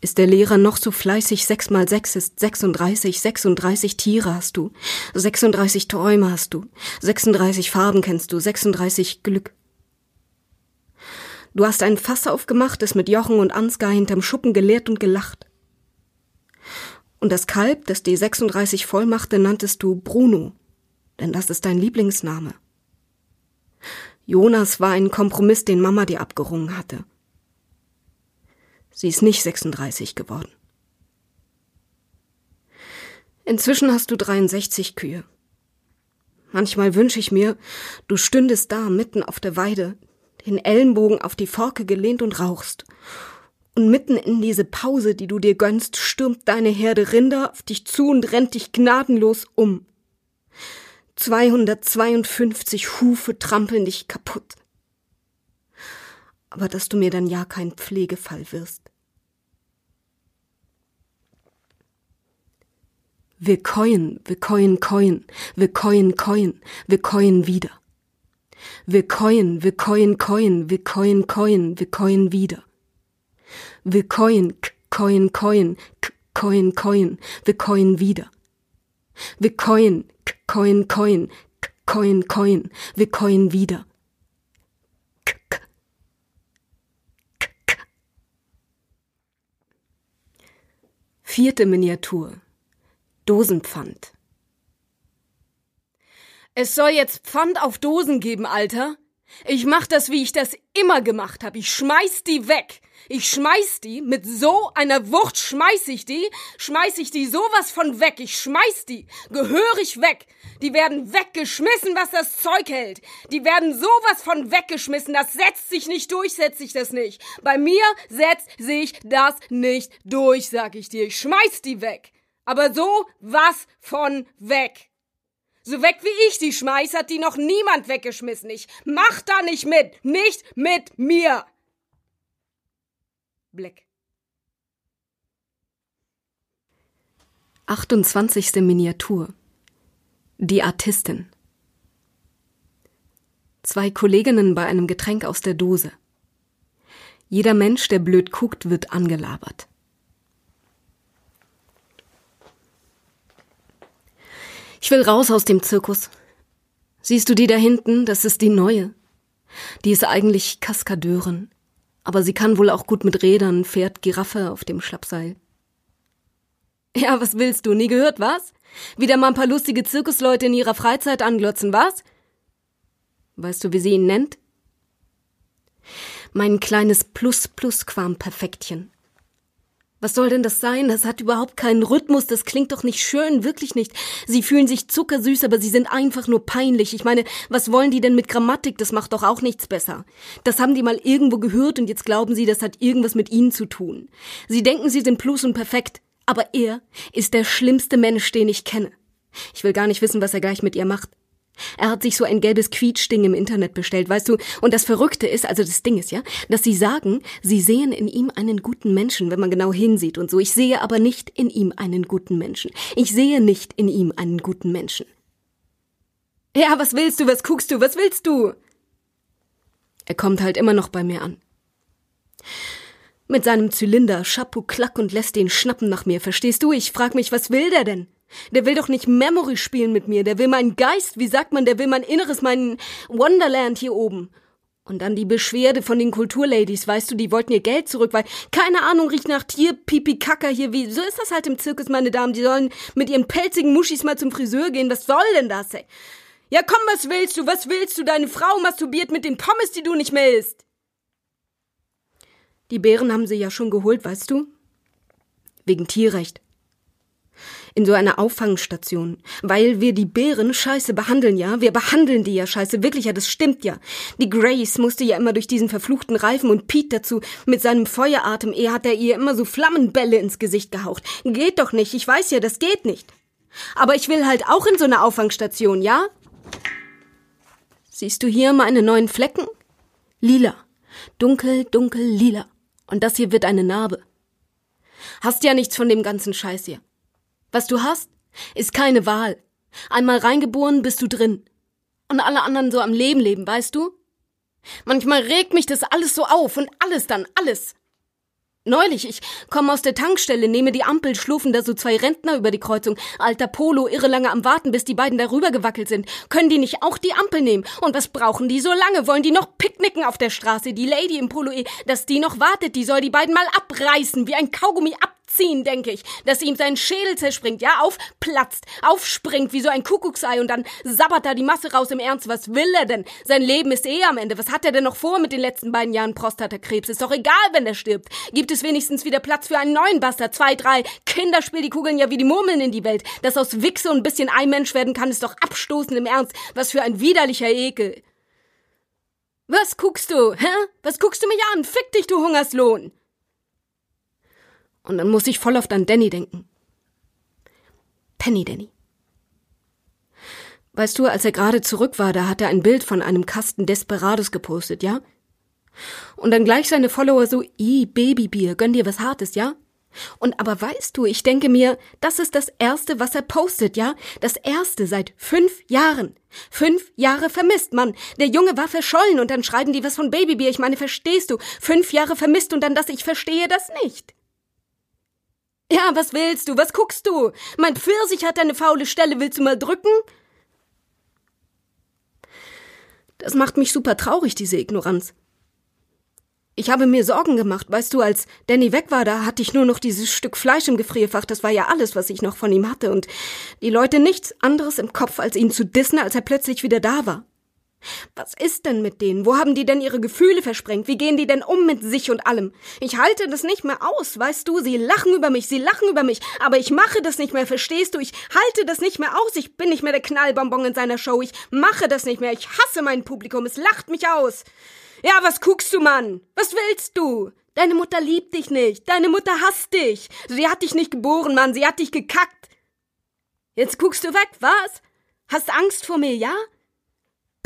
S25: Ist der Lehrer noch so fleißig? Sechs mal sechs ist 36. 36 Tiere hast du. 36 Träume hast du. 36 Farben kennst du. 36 Glück. Du hast ein Fass aufgemacht, es mit Jochen und Ansgar hinterm Schuppen geleert und gelacht. Und das Kalb, das die 36 voll machte, nanntest du Bruno, denn das ist dein Lieblingsname. Jonas war ein Kompromiss, den Mama dir abgerungen hatte. Sie ist nicht 36 geworden. Inzwischen hast du 63 Kühe. Manchmal wünsche ich mir, du stündest da mitten auf der Weide, den Ellenbogen auf die Forke gelehnt und rauchst. Und mitten in diese Pause, die du dir gönnst, stürmt deine Herde Rinder auf dich zu und rennt dich gnadenlos um. 252 Hufe trampeln dich kaputt aber dass du mir dann ja kein Pflegefall wirst. Wir keuen, wir keuen, keuen, wir keuen, keuen, wir keuen wieder. Wir keuen, wir keuen, keuen, wir keuen, keuen, wir keuen wieder. Wir keuen, keuen, keuen, keuen, keuen, wir keuen wieder. Wir keuen, keuen, keuen, keuen, keuen, wir keuen wieder. Vierte Miniatur. Dosenpfand. Es soll jetzt Pfand auf Dosen geben, Alter. Ich mach das, wie ich das immer gemacht habe. Ich schmeiß die weg. Ich schmeiß die, mit so einer Wucht schmeiß ich die, schmeiß ich die sowas von weg. Ich schmeiß die, gehörig weg. Die werden weggeschmissen, was das Zeug hält. Die werden sowas von weggeschmissen. Das setzt sich nicht durch, setzt sich das nicht. Bei mir setzt sich das nicht durch, sag ich dir. Ich schmeiß die weg. Aber so was von weg. So weg wie ich die schmeiß, hat die noch niemand weggeschmissen. Ich mach da nicht mit. Nicht mit mir. Black. 28. Miniatur. Die Artistin. Zwei Kolleginnen bei einem Getränk aus der Dose. Jeder Mensch, der blöd guckt, wird angelabert. Ich will raus aus dem Zirkus. Siehst du die da hinten? Das ist die neue. Die ist eigentlich Kaskadeurin aber sie kann wohl auch gut mit Rädern, fährt Giraffe auf dem Schlappseil. Ja, was willst du? Nie gehört, was? Wieder mal ein paar lustige Zirkusleute in ihrer Freizeit anglotzen, was? Weißt du, wie sie ihn nennt? Mein kleines Plus-Plus-Quam-Perfektchen. Was soll denn das sein? Das hat überhaupt keinen Rhythmus, das klingt doch nicht schön, wirklich nicht. Sie fühlen sich zuckersüß, aber sie sind einfach nur peinlich. Ich meine, was wollen die denn mit Grammatik? Das macht doch auch nichts besser. Das haben die mal irgendwo gehört und jetzt glauben sie, das hat irgendwas mit ihnen zu tun. Sie denken, sie sind plus und perfekt, aber er ist der schlimmste Mensch, den ich kenne. Ich will gar nicht wissen, was er gleich mit ihr macht. Er hat sich so ein gelbes Quietschding im Internet bestellt, weißt du? Und das Verrückte ist, also das Ding ist ja, dass sie sagen, sie sehen in ihm einen guten Menschen, wenn man genau hinsieht und so. Ich sehe aber nicht in ihm einen guten Menschen. Ich sehe nicht in ihm einen guten Menschen. Ja, was willst du? Was guckst du? Was willst du? Er kommt halt immer noch bei mir an. Mit seinem Zylinder, Chapeau, Klack und lässt den schnappen nach mir, verstehst du? Ich frag mich, was will der denn? Der will doch nicht Memory spielen mit mir, der will meinen Geist, wie sagt man, der will mein Inneres, meinen Wonderland hier oben. Und dann die Beschwerde von den Kulturladies, weißt du, die wollten ihr Geld zurück, weil, keine Ahnung, riecht nach Tier, Pipi, Kacker hier, wie, so ist das halt im Zirkus, meine Damen, die sollen mit ihren pelzigen Muschis mal zum Friseur gehen, was soll denn das, ey? Ja komm, was willst du, was willst du, deine Frau masturbiert mit den Pommes, die du nicht mehr isst. Die Bären haben sie ja schon geholt, weißt du? Wegen Tierrecht in so einer Auffangstation, weil wir die Bären scheiße behandeln, ja? Wir behandeln die ja scheiße, wirklich, ja, das stimmt ja. Die Grace musste ja immer durch diesen verfluchten Reifen und Pete dazu mit seinem Feueratem, er hat er ihr immer so Flammenbälle ins Gesicht gehaucht. Geht doch nicht, ich weiß ja, das geht nicht. Aber ich will halt auch in so eine Auffangstation, ja? Siehst du hier meine neuen Flecken? Lila. Dunkel, dunkel, lila. Und das hier wird eine Narbe. Hast ja nichts von dem ganzen Scheiß hier. Was du hast, ist keine Wahl. Einmal reingeboren bist du drin. Und alle anderen so am Leben leben, weißt du? Manchmal regt mich das alles so auf und alles dann, alles. Neulich, ich komme aus der Tankstelle, nehme die Ampel, schlufen da so zwei Rentner über die Kreuzung. Alter Polo, irre lange am Warten, bis die beiden darüber gewackelt sind. Können die nicht auch die Ampel nehmen? Und was brauchen die so lange? Wollen die noch picknicken auf der Straße? Die Lady im Polo, eh, dass die noch wartet, die soll die beiden mal abreißen, wie ein Kaugummi ab ziehen, denke ich, dass ihm sein Schädel zerspringt, ja, aufplatzt, aufspringt wie so ein Kuckucksei und dann sabbert da die Masse raus im Ernst. Was will er denn? Sein Leben ist eh am Ende. Was hat er denn noch vor mit den letzten beiden Jahren Prostatakrebs? Ist doch egal, wenn er stirbt. Gibt es wenigstens wieder Platz für einen neuen Bastard? Zwei, drei. Kinder spielen die Kugeln ja wie die Murmeln in die Welt. Dass aus Wichse und ein bisschen Eimensch werden kann, ist doch abstoßend im Ernst. Was für ein widerlicher Ekel. Was guckst du, hä? Was guckst du mich an? Fick dich, du Hungerslohn! Und dann muss ich voll oft an Danny denken. Penny Danny. Weißt du, als er gerade zurück war, da hat er ein Bild von einem Kasten Desperados gepostet, ja? Und dann gleich seine Follower so, i Babybier, gönn dir was Hartes, ja? Und aber weißt du, ich denke mir, das ist das erste, was er postet, ja? Das erste seit fünf Jahren. Fünf Jahre vermisst, Mann. Der Junge war verschollen und dann schreiben die was von Babybier. Ich meine, verstehst du? Fünf Jahre vermisst und dann das, ich verstehe das nicht. Ja, was willst du? Was guckst du? Mein Pfirsich hat eine faule Stelle. Willst du mal drücken? Das macht mich super traurig, diese Ignoranz. Ich habe mir Sorgen gemacht, weißt du, als Danny weg war, da hatte ich nur noch dieses Stück Fleisch im Gefrierfach, das war ja alles, was ich noch von ihm hatte, und die Leute nichts anderes im Kopf, als ihn zu dissen, als er plötzlich wieder da war. Was ist denn mit denen? Wo haben die denn ihre Gefühle versprengt? Wie gehen die denn um mit sich und allem? Ich halte das nicht mehr aus, weißt du? Sie lachen über mich, sie lachen über mich, aber ich mache das nicht mehr, verstehst du? Ich halte das nicht mehr aus. Ich bin nicht mehr der Knallbonbon in seiner Show. Ich mache das nicht mehr. Ich hasse mein Publikum. Es lacht mich aus. Ja, was guckst du, Mann? Was willst du? Deine Mutter liebt dich nicht. Deine Mutter hasst dich. Sie hat dich nicht geboren, Mann. Sie hat dich gekackt. Jetzt guckst du weg, was? Hast Angst vor mir, ja?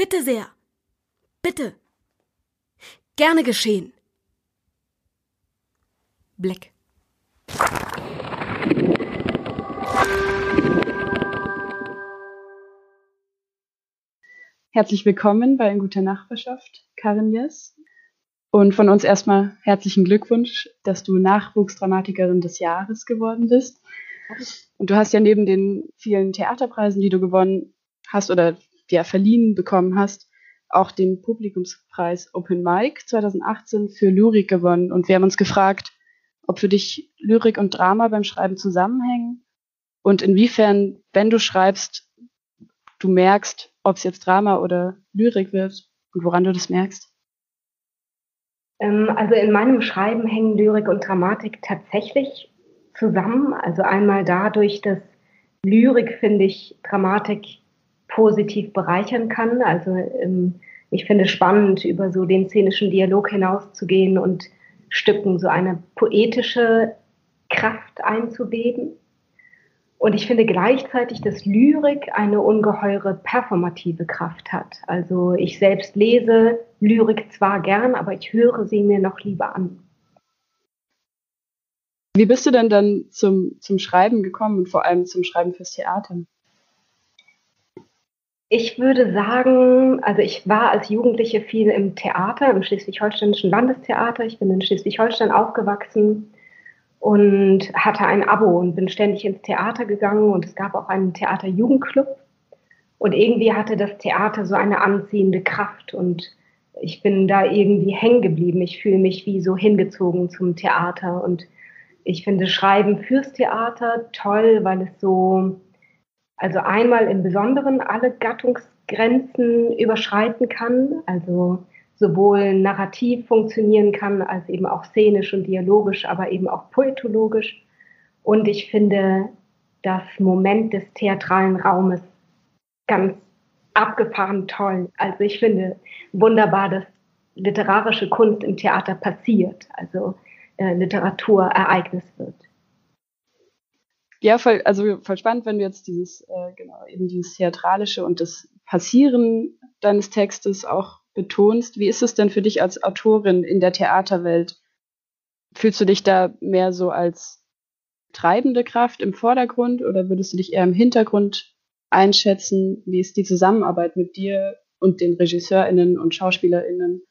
S25: Bitte sehr. Bitte. Gerne geschehen. Black.
S24: Herzlich willkommen bei In guter Nachbarschaft, Karin Jess. Und von uns erstmal herzlichen Glückwunsch, dass du Nachwuchsdramatikerin des Jahres geworden bist. Und du hast ja neben den vielen Theaterpreisen, die du gewonnen hast oder ja, verliehen bekommen hast, auch den Publikumspreis Open Mic 2018 für Lyrik gewonnen. Und wir haben uns gefragt, ob für dich Lyrik und Drama beim Schreiben zusammenhängen und inwiefern, wenn du schreibst, du merkst, ob es jetzt Drama oder Lyrik wird und woran du das merkst.
S26: Ähm, also in meinem Schreiben hängen Lyrik und Dramatik tatsächlich zusammen. Also einmal dadurch, dass Lyrik, finde ich, Dramatik positiv bereichern kann. Also ähm, ich finde es spannend, über so den szenischen Dialog hinauszugehen und Stücken so eine poetische Kraft einzubeben. Und ich finde gleichzeitig, dass Lyrik eine ungeheure performative Kraft hat. Also ich selbst lese Lyrik zwar gern, aber ich höre sie mir noch lieber an.
S24: Wie bist du denn dann zum, zum Schreiben gekommen und vor allem zum Schreiben fürs Theater?
S26: Ich würde sagen, also ich war als Jugendliche viel im Theater, im Schleswig-Holsteinischen Landestheater. Ich bin in Schleswig-Holstein aufgewachsen und hatte ein Abo und bin ständig ins Theater gegangen und es gab auch einen Theaterjugendclub. Und irgendwie hatte das Theater so eine anziehende Kraft und ich bin da irgendwie hängen geblieben. Ich fühle mich wie so hingezogen zum Theater und ich finde Schreiben fürs Theater toll, weil es so, also einmal im Besonderen alle Gattungsgrenzen überschreiten kann, also sowohl narrativ funktionieren kann, als eben auch szenisch und dialogisch, aber eben auch poetologisch. Und ich finde das Moment des theatralen Raumes ganz abgefahren toll. Also ich finde wunderbar, dass literarische Kunst im Theater passiert, also äh, Literatur wird.
S24: Ja, voll, also voll spannend, wenn du jetzt dieses, äh, genau, eben dieses Theatralische und das Passieren deines Textes auch betonst. Wie ist es denn für dich als Autorin in der Theaterwelt? Fühlst du dich da mehr so als treibende Kraft im Vordergrund oder würdest du dich eher im Hintergrund einschätzen? Wie ist die Zusammenarbeit mit dir und den RegisseurInnen und SchauspielerInnen?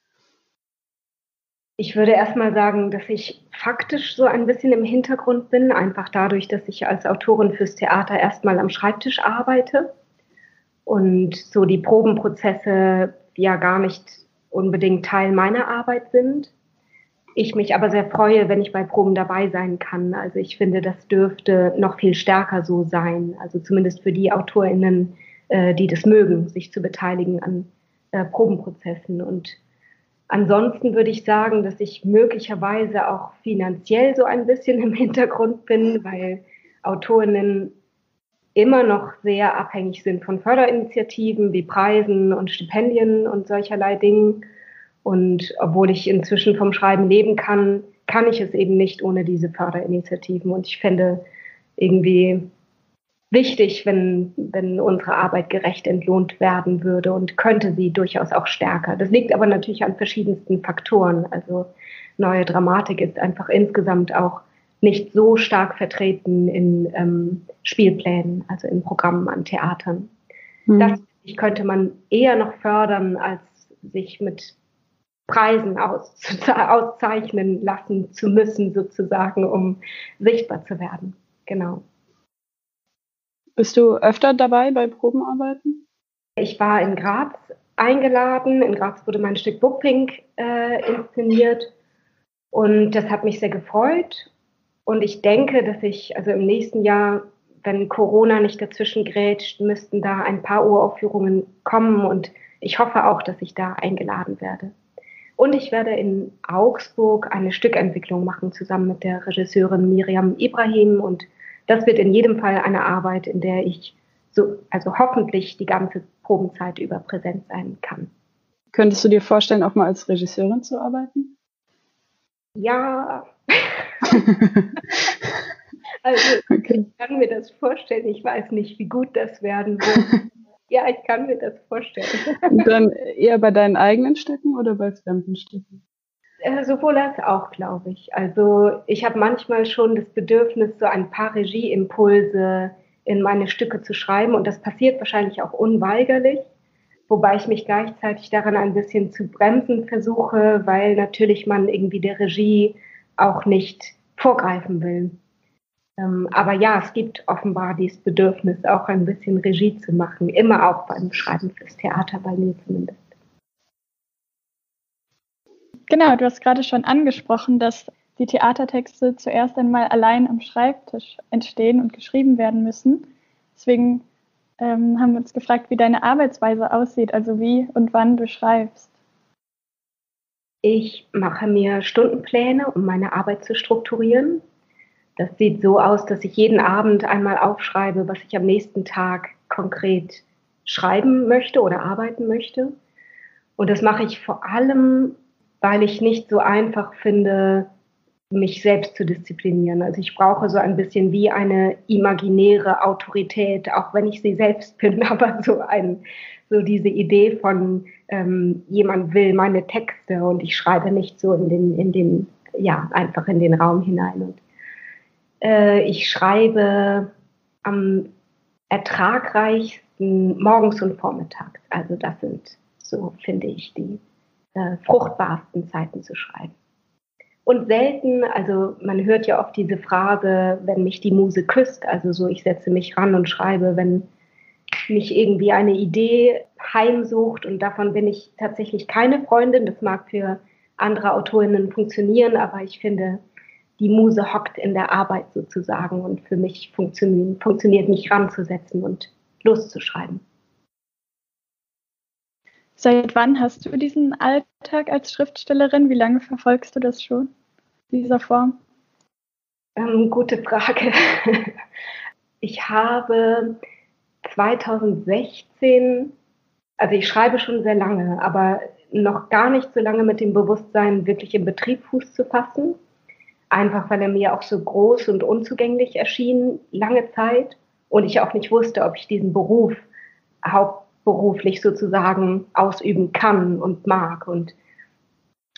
S26: Ich würde erstmal sagen, dass ich faktisch so ein bisschen im Hintergrund bin, einfach dadurch, dass ich als Autorin fürs Theater erstmal am Schreibtisch arbeite und so die Probenprozesse ja gar nicht unbedingt Teil meiner Arbeit sind. Ich mich aber sehr freue, wenn ich bei Proben dabei sein kann. Also ich finde, das dürfte noch viel stärker so sein. Also zumindest für die AutorInnen, äh, die das mögen, sich zu beteiligen an äh, Probenprozessen. Und ansonsten würde ich sagen, dass ich möglicherweise auch finanziell so ein bisschen im Hintergrund bin, weil AutorInnen immer noch sehr abhängig sind von Förderinitiativen wie Preisen und Stipendien und solcherlei Dingen. Und obwohl ich inzwischen vom Schreiben leben kann, kann ich es eben nicht ohne diese Förderinitiativen. Und ich fände irgendwie wichtig, wenn, wenn unsere Arbeit gerecht entlohnt werden würde und könnte sie durchaus auch stärker. Das liegt aber natürlich an verschiedensten Faktoren. Also neue Dramatik ist einfach insgesamt auch nicht so stark vertreten in ähm, Spielplänen, also in Programmen an Theatern. Mhm. Das ich, könnte man eher noch fördern, als sich mit Preisen aus, auszeichnen lassen zu müssen, sozusagen, um sichtbar zu werden. Genau.
S24: Bist du öfter dabei bei Probenarbeiten?
S26: Ich war in Graz eingeladen. In Graz wurde mein Stück Bookpink äh, inszeniert. Und das hat mich sehr gefreut. Und ich denke, dass ich, also im nächsten Jahr, wenn Corona nicht dazwischen grätscht, müssten da ein paar Uraufführungen kommen und ich hoffe auch, dass ich da eingeladen werde. Und ich werde in Augsburg eine Stückentwicklung machen, zusammen mit der Regisseurin Miriam Ibrahim. Und das wird in jedem Fall eine Arbeit, in der ich so, also hoffentlich die ganze Probenzeit über präsent sein kann.
S24: Könntest du dir vorstellen, auch mal als Regisseurin zu arbeiten?
S26: Ja, also okay. ich kann mir das vorstellen. Ich weiß nicht, wie gut das werden wird. ja, ich kann mir das vorstellen.
S24: Und dann eher bei deinen eigenen Stücken oder bei fremden Stücken?
S26: Äh, sowohl als auch, glaube ich. Also ich habe manchmal schon das Bedürfnis, so ein paar Regieimpulse in meine Stücke zu schreiben und das passiert wahrscheinlich auch unweigerlich, wobei ich mich gleichzeitig daran ein bisschen zu bremsen versuche, weil natürlich man irgendwie der Regie auch nicht vorgreifen will. Ähm, aber ja, es gibt offenbar dieses Bedürfnis, auch ein bisschen Regie zu machen, immer auch beim Schreiben fürs Theater, bei mir zumindest.
S3: Genau, du hast gerade schon angesprochen, dass die Theatertexte zuerst einmal allein am Schreibtisch entstehen und geschrieben werden müssen. Deswegen ähm, haben wir uns gefragt, wie deine Arbeitsweise aussieht, also wie und wann du schreibst.
S26: Ich mache mir Stundenpläne, um meine Arbeit zu strukturieren. Das sieht so aus, dass ich jeden Abend einmal aufschreibe, was ich am nächsten Tag konkret schreiben möchte oder arbeiten möchte. Und das mache ich vor allem, weil ich nicht so einfach finde, mich selbst zu disziplinieren. Also ich brauche so ein bisschen wie eine imaginäre Autorität, auch wenn ich sie selbst bin, aber so ein, so diese Idee von ähm, jemand will meine Texte und ich schreibe nicht so in den, in den, ja, einfach in den Raum hinein. Und äh, ich schreibe am ertragreichsten morgens und vormittags. Also das sind so, finde ich, die äh, fruchtbarsten Zeiten zu schreiben. Und selten, also man hört ja oft diese Frage, wenn mich die Muse küsst, also so, ich setze mich ran und schreibe, wenn mich irgendwie eine Idee heimsucht und davon bin ich tatsächlich keine Freundin. Das mag für andere Autorinnen funktionieren, aber ich finde, die Muse hockt in der Arbeit sozusagen und für mich funktioniert, funktioniert mich ranzusetzen und loszuschreiben.
S3: Seit wann hast du diesen Alltag als Schriftstellerin? Wie lange verfolgst du das schon, dieser Form?
S26: Ähm, gute Frage. Ich habe 2016, also ich schreibe schon sehr lange, aber noch gar nicht so lange mit dem Bewusstsein, wirklich im Betrieb Fuß zu fassen. Einfach weil er mir auch so groß und unzugänglich erschien, lange Zeit. Und ich auch nicht wusste, ob ich diesen Beruf hauptberuflich sozusagen ausüben kann und mag. Und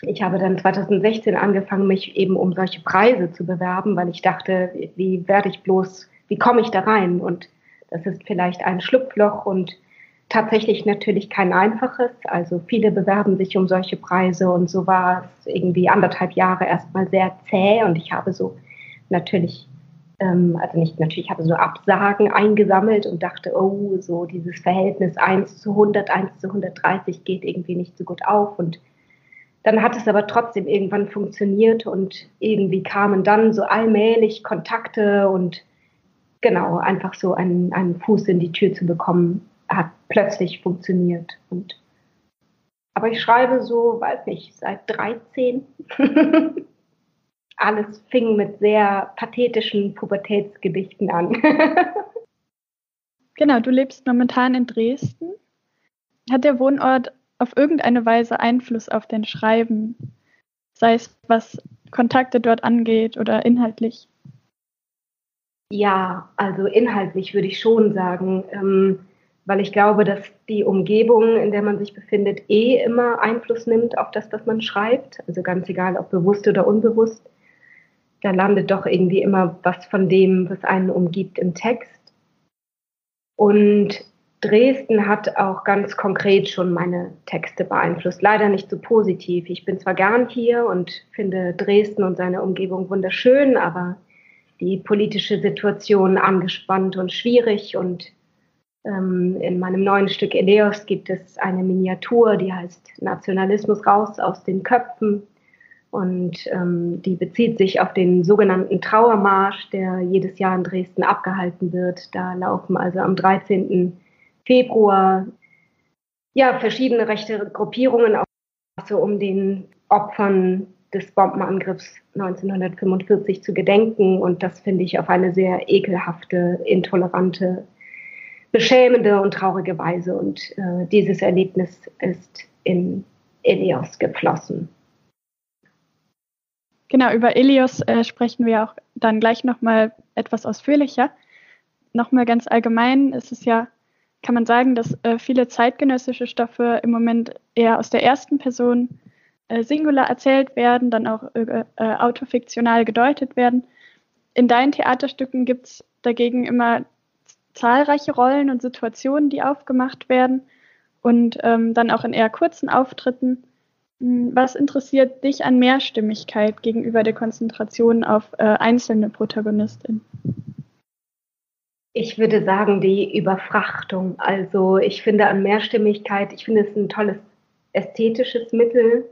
S26: ich habe dann 2016 angefangen, mich eben um solche Preise zu bewerben, weil ich dachte, wie werde ich bloß, wie komme ich da rein? Und das ist vielleicht ein Schlupfloch und tatsächlich natürlich kein einfaches. Also viele bewerben sich um solche Preise und so war es irgendwie anderthalb Jahre erstmal sehr zäh und ich habe so natürlich, ähm, also nicht natürlich, ich habe so Absagen eingesammelt und dachte, oh, so dieses Verhältnis 1 zu 100, 1 zu 130 geht irgendwie nicht so gut auf und dann hat es aber trotzdem irgendwann funktioniert und irgendwie kamen dann so allmählich Kontakte und genau, einfach so einen, einen Fuß in die Tür zu bekommen, hat plötzlich funktioniert. Und, aber ich schreibe so, weiß nicht, seit 13. Alles fing mit sehr pathetischen Pubertätsgedichten an.
S3: genau, du lebst momentan in Dresden. Hat der Wohnort auf irgendeine Weise Einfluss auf dein Schreiben, sei es was Kontakte dort angeht oder inhaltlich?
S26: Ja, also inhaltlich würde ich schon sagen, ähm, weil ich glaube, dass die Umgebung, in der man sich befindet, eh immer Einfluss nimmt auf das, was man schreibt. Also ganz egal, ob bewusst oder unbewusst. Da landet doch irgendwie immer was von dem, was einen umgibt im Text. Und Dresden hat auch ganz konkret schon meine Texte beeinflusst. Leider nicht so positiv. Ich bin zwar gern hier und finde Dresden und seine Umgebung wunderschön, aber die politische Situation angespannt und schwierig. Und ähm, in meinem neuen Stück Eleos gibt es eine Miniatur, die heißt Nationalismus raus aus den Köpfen. Und ähm, die bezieht sich auf den sogenannten Trauermarsch, der jedes Jahr in Dresden abgehalten wird. Da laufen also am 13. Februar ja, verschiedene rechte Gruppierungen auf, also um den Opfern des Bombenangriffs 1945 zu gedenken. Und das finde ich auf eine sehr ekelhafte, intolerante, beschämende und traurige Weise. Und äh, dieses Erlebnis ist in Elios geflossen.
S3: Genau, über Elios äh, sprechen wir auch dann gleich nochmal etwas ausführlicher. Nochmal ganz allgemein ist es ja kann man sagen, dass äh, viele zeitgenössische Stoffe im Moment eher aus der ersten Person äh, singular erzählt werden, dann auch äh, äh autofiktional gedeutet werden. In deinen Theaterstücken gibt es dagegen immer zahlreiche Rollen und Situationen, die aufgemacht werden und ähm, dann auch in eher kurzen Auftritten. Hm, was interessiert dich an Mehrstimmigkeit gegenüber der Konzentration auf äh, einzelne Protagonistinnen?
S26: Ich würde sagen, die Überfrachtung. Also ich finde an Mehrstimmigkeit, ich finde es ein tolles ästhetisches Mittel,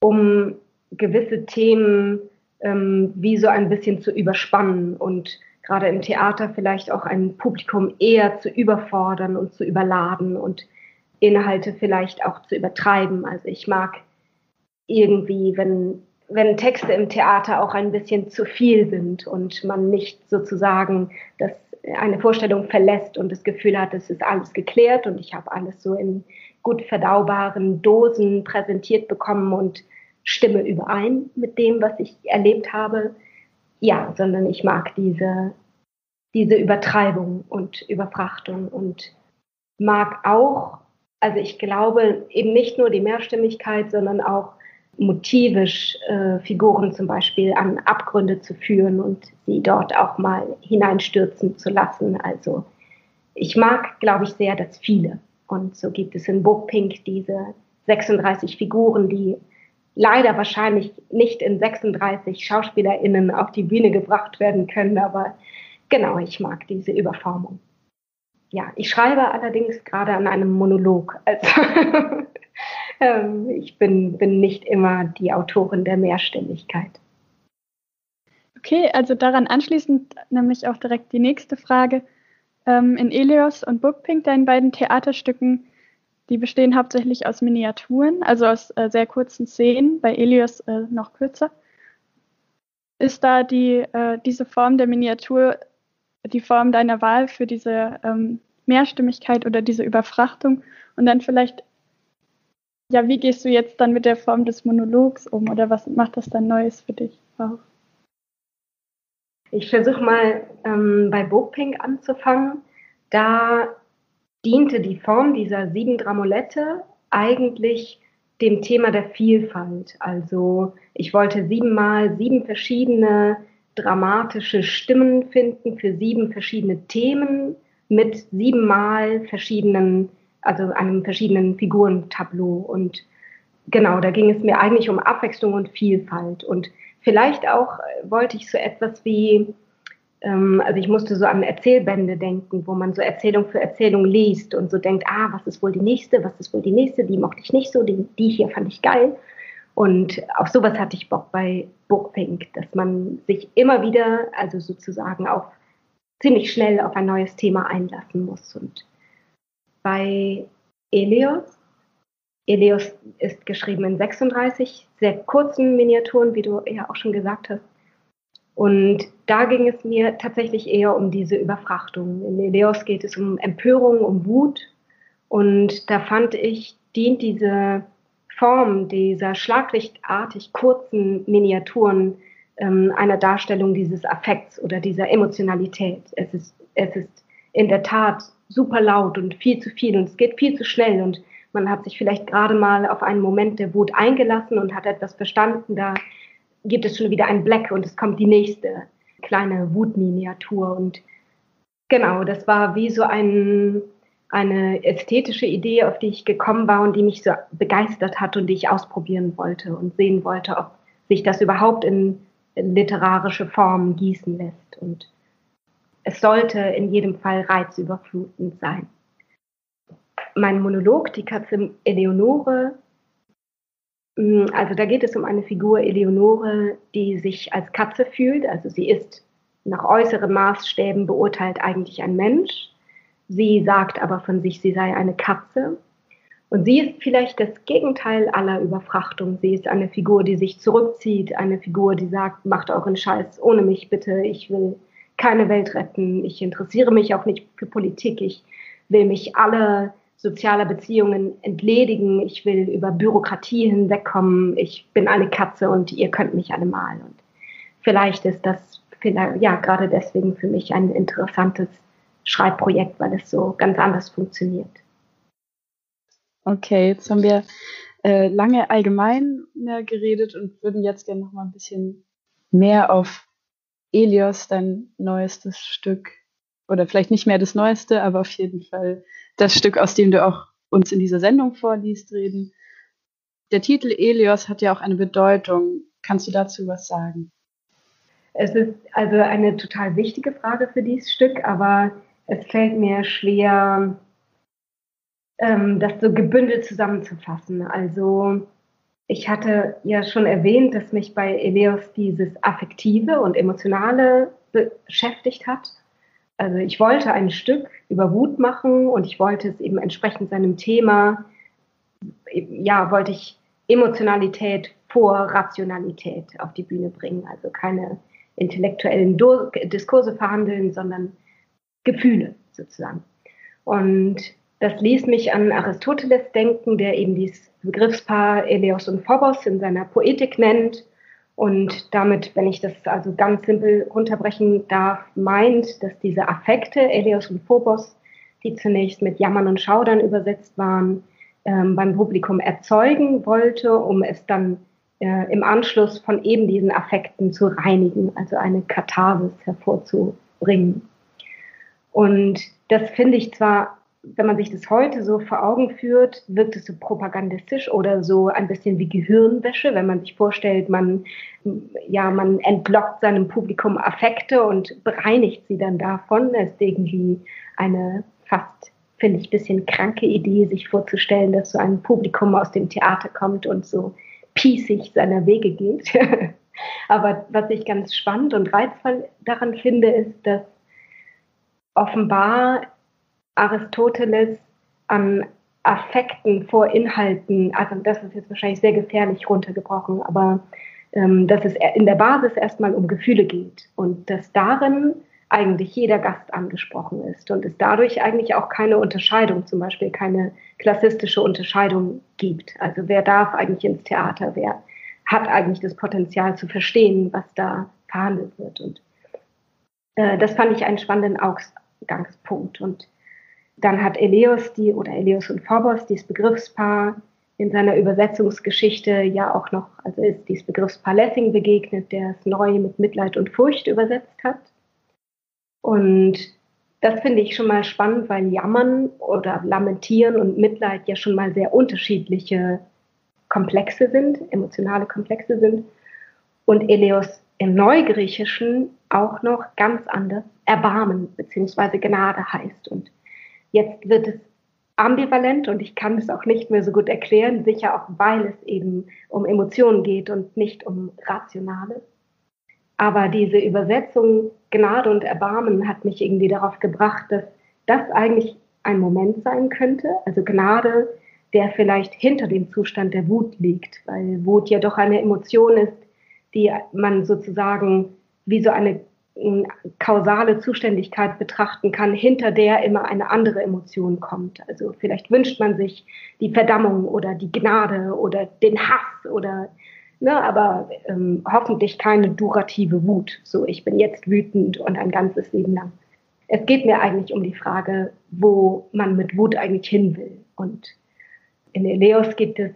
S26: um gewisse Themen ähm, wie so ein bisschen zu überspannen und gerade im Theater vielleicht auch ein Publikum eher zu überfordern und zu überladen und Inhalte vielleicht auch zu übertreiben. Also ich mag irgendwie, wenn, wenn Texte im Theater auch ein bisschen zu viel sind und man nicht sozusagen das eine Vorstellung verlässt und das Gefühl hat, es ist alles geklärt und ich habe alles so in gut verdaubaren Dosen präsentiert bekommen und stimme überein mit dem, was ich erlebt habe. Ja, sondern ich mag diese, diese Übertreibung und Überfrachtung und mag auch, also ich glaube eben nicht nur die Mehrstimmigkeit, sondern auch motivisch äh, Figuren zum Beispiel an Abgründe zu führen und sie dort auch mal hineinstürzen zu lassen. Also ich mag, glaube ich, sehr das Viele. Und so gibt es in Book Pink diese 36 Figuren, die leider wahrscheinlich nicht in 36 SchauspielerInnen auf die Bühne gebracht werden können, aber genau, ich mag diese Überformung. ja, ich schreibe allerdings gerade an einem Monolog. Also ähm, ich bin, bin nicht immer die Autorin der Mehrstimmigkeit.
S3: Okay, also daran anschließend nämlich auch direkt die nächste Frage. Ähm, in Elios und Bookpink, deinen beiden Theaterstücken, die bestehen hauptsächlich aus Miniaturen, also aus äh, sehr kurzen Szenen, bei Elios äh, noch kürzer. Ist da die, äh, diese Form der Miniatur die Form deiner Wahl für diese ähm, Mehrstimmigkeit oder diese Überfrachtung? Und dann vielleicht, ja, wie gehst du jetzt dann mit der Form des Monologs um oder was macht das dann Neues für dich auch?
S26: Ich versuche mal ähm, bei Bookpink anzufangen. Da diente die Form dieser sieben Dramolette eigentlich dem Thema der Vielfalt. Also ich wollte siebenmal sieben verschiedene dramatische Stimmen finden für sieben verschiedene Themen mit siebenmal verschiedenen, also einem verschiedenen Figurentableau. Und genau, da ging es mir eigentlich um Abwechslung und Vielfalt. Und vielleicht auch äh, wollte ich so etwas wie, ähm, also ich musste so an Erzählbände denken, wo man so Erzählung für Erzählung liest und so denkt, ah, was ist wohl die nächste, was ist wohl die nächste, die mochte ich nicht so, die, die hier fand ich geil. Und auf sowas hatte ich Bock bei Bookpink, dass man sich immer wieder, also sozusagen auch ziemlich schnell auf ein neues Thema einlassen muss. Und bei Elios, Elios ist geschrieben in 36 sehr kurzen Miniaturen, wie du ja auch schon gesagt hast. Und da ging es mir tatsächlich eher um diese Überfrachtung. In Eleos geht es um Empörung, um Wut. Und da fand ich, dient diese Form dieser schlaglichtartig kurzen Miniaturen ähm, einer Darstellung dieses Affekts oder dieser Emotionalität. Es ist, es ist in der Tat super laut und viel zu viel und es geht viel zu schnell und man hat sich vielleicht gerade mal auf einen Moment der Wut eingelassen und hat etwas verstanden, da gibt es schon wieder ein Black und es kommt die nächste kleine Wutminiatur und genau, das war wie so ein eine ästhetische Idee, auf die ich gekommen war und die mich so begeistert hat und die ich ausprobieren wollte und sehen wollte, ob sich das überhaupt in, literarische Form gießen lässt. Und es sollte in jedem Fall reizüberflutend sein. Mein Monolog, die Katze Eleonore, mm, also da geht es um eine Figur Eleonore, die sich als Katze fühlt. Also sie ist nach äußeren Maßstäben beurteilt eigentlich ein Mensch, Sie sagt aber von sich, sie sei eine Katze. Und sie ist vielleicht das Gegenteil aller Überfrachtung. Sie ist eine Figur, die sich zurückzieht, eine Figur, die sagt, macht euren Scheiß ohne mich bitte. Ich will keine Welt retten. Ich interessiere mich auch nicht für Politik. Ich will mich alle sozialer Beziehungen entledigen. Ich will über Bürokratie hinwegkommen. Ich bin eine Katze und ihr könnt mich alle mal. Und vielleicht ist das ja gerade deswegen für mich ein interessantes Schreibprojekt, weil es so ganz anders funktioniert.
S24: Okay, jetzt haben wir äh, lange allgemein geredet und würden jetzt gerne noch mal ein bisschen mehr auf Elios, dein neuestes Stück, oder vielleicht nicht mehr das neueste, aber auf jeden Fall das Stück, aus dem du auch uns in dieser Sendung vorliest, reden. Der Titel Elios hat ja auch eine Bedeutung. Kannst du dazu was sagen?
S26: Es ist also eine total wichtige Frage für dieses Stück, aber es fällt mir schwer, ähm, das so gebündelt zusammenzufassen. Also ich hatte ja schon erwähnt, dass mich bei Eleos dieses Affektive und Emotionale beschäftigt hat. Also ich wollte ein Stück über Wut machen und ich wollte es eben entsprechend seinem Thema, ja, wollte ich Emotionalität vor Rationalität auf die Bühne bringen. Also keine intellektuellen Diskurse verhandeln, sondern Gefühle sozusagen. Und das ließ mich an Aristoteles denken, der eben dieses Begriffspaar Eleos und Phobos in seiner Poetik nennt. Und damit, wenn ich das also ganz simpel runterbrechen darf, meint, dass diese Affekte, Eleos und Phobos, die zunächst mit Jammern und Schaudern übersetzt waren, ähm, beim Publikum erzeugen wollte, um es dann äh, im Anschluss von eben diesen Affekten zu reinigen, also eine Katharsis hervorzubringen. Und das finde ich zwar, wenn man sich das heute so vor Augen führt, wirkt es so propagandistisch oder so ein bisschen wie Gehirnwäsche, wenn man sich vorstellt, man, ja, man entlockt seinem Publikum Affekte und bereinigt sie dann davon. Es ist irgendwie eine fast, finde ich, ein bisschen kranke Idee, sich vorzustellen, dass so ein Publikum aus dem Theater kommt und so piesig seiner Wege geht. Aber was ich ganz spannend und reizvoll daran finde, ist, dass offenbar Aristoteles an Affekten vor Inhalten, also das ist jetzt wahrscheinlich sehr gefährlich runtergebrochen, aber ähm, dass es in der Basis erstmal um Gefühle geht und dass darin eigentlich jeder Gast angesprochen ist und es dadurch eigentlich auch keine Unterscheidung, zum Beispiel keine klassistische Unterscheidung gibt. Also wer darf eigentlich ins Theater, wer hat eigentlich das Potenzial zu verstehen, was da verhandelt wird. Und äh, das fand ich einen spannenden Ausgangspunkt. Und dann hat Eleus die oder Eleus und Phobos, dieses Begriffspaar, in seiner Übersetzungsgeschichte ja auch noch, also ist dieses Begriffspaar Lessing begegnet, der es neu mit Mitleid und Furcht übersetzt hat. Und das finde ich schon mal spannend, weil Jammern oder Lamentieren und Mitleid ja schon mal sehr unterschiedliche Komplexe sind, emotionale Komplexe sind. Und Eleos im Neugriechischen auch noch ganz anders Erbarmen bzw. Gnade heißt. Und jetzt wird es ambivalent und ich kann es auch nicht mehr so gut erklären, sicher auch weil es eben um Emotionen geht und nicht um Rationale. Aber diese Übersetzung Gnade und Erbarmen hat mich irgendwie darauf gebracht, dass das eigentlich ein Moment sein könnte, also Gnade, der vielleicht hinter dem Zustand der Wut liegt, weil Wut ja doch eine Emotion ist, die man sozusagen wie so eine kausale Zuständigkeit betrachten kann, hinter der immer eine andere Emotion kommt. Also vielleicht wünscht man sich die Verdammung oder die Gnade oder den Hass oder ne, aber ähm, hoffentlich keine durative Wut. So, ich bin jetzt wütend und ein ganzes Leben lang. Es geht mir eigentlich um die Frage, wo man mit Wut eigentlich hin will. Und in Eleos gibt es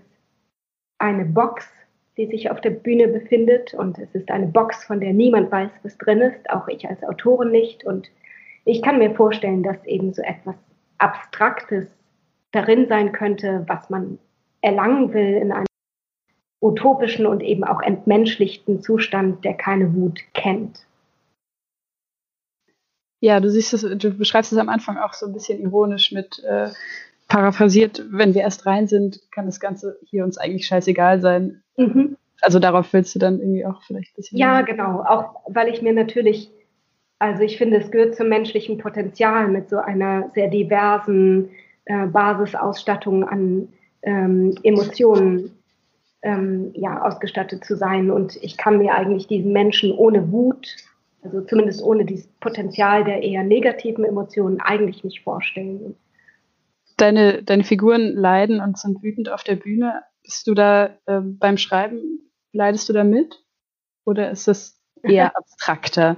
S26: eine Box, die sich auf der Bühne befindet. Und es ist eine Box, von der niemand weiß, was drin ist, auch ich als Autorin nicht. Und ich kann mir vorstellen, dass eben so etwas Abstraktes darin sein könnte, was man erlangen will in einem utopischen und eben auch entmenschlichten Zustand, der keine Wut kennt.
S24: Ja, du siehst es, du beschreibst es am Anfang auch so ein bisschen ironisch mit äh, paraphrasiert, wenn wir erst rein sind, kann das Ganze hier uns eigentlich scheißegal sein. Mhm. Also darauf willst du dann irgendwie auch vielleicht ein bisschen.
S26: Ja, genau. Auch weil ich mir natürlich, also ich finde, es gehört zum menschlichen Potenzial mit so einer sehr diversen äh, Basisausstattung an ähm, Emotionen ähm, ja, ausgestattet zu sein. Und ich kann mir eigentlich diesen Menschen ohne Wut, also zumindest ohne dieses Potenzial der eher negativen Emotionen, eigentlich nicht vorstellen
S24: deine, deine Figuren leiden und sind wütend auf der Bühne. Bist du da äh, beim Schreiben, leidest du da mit? Oder ist es eher abstrakter?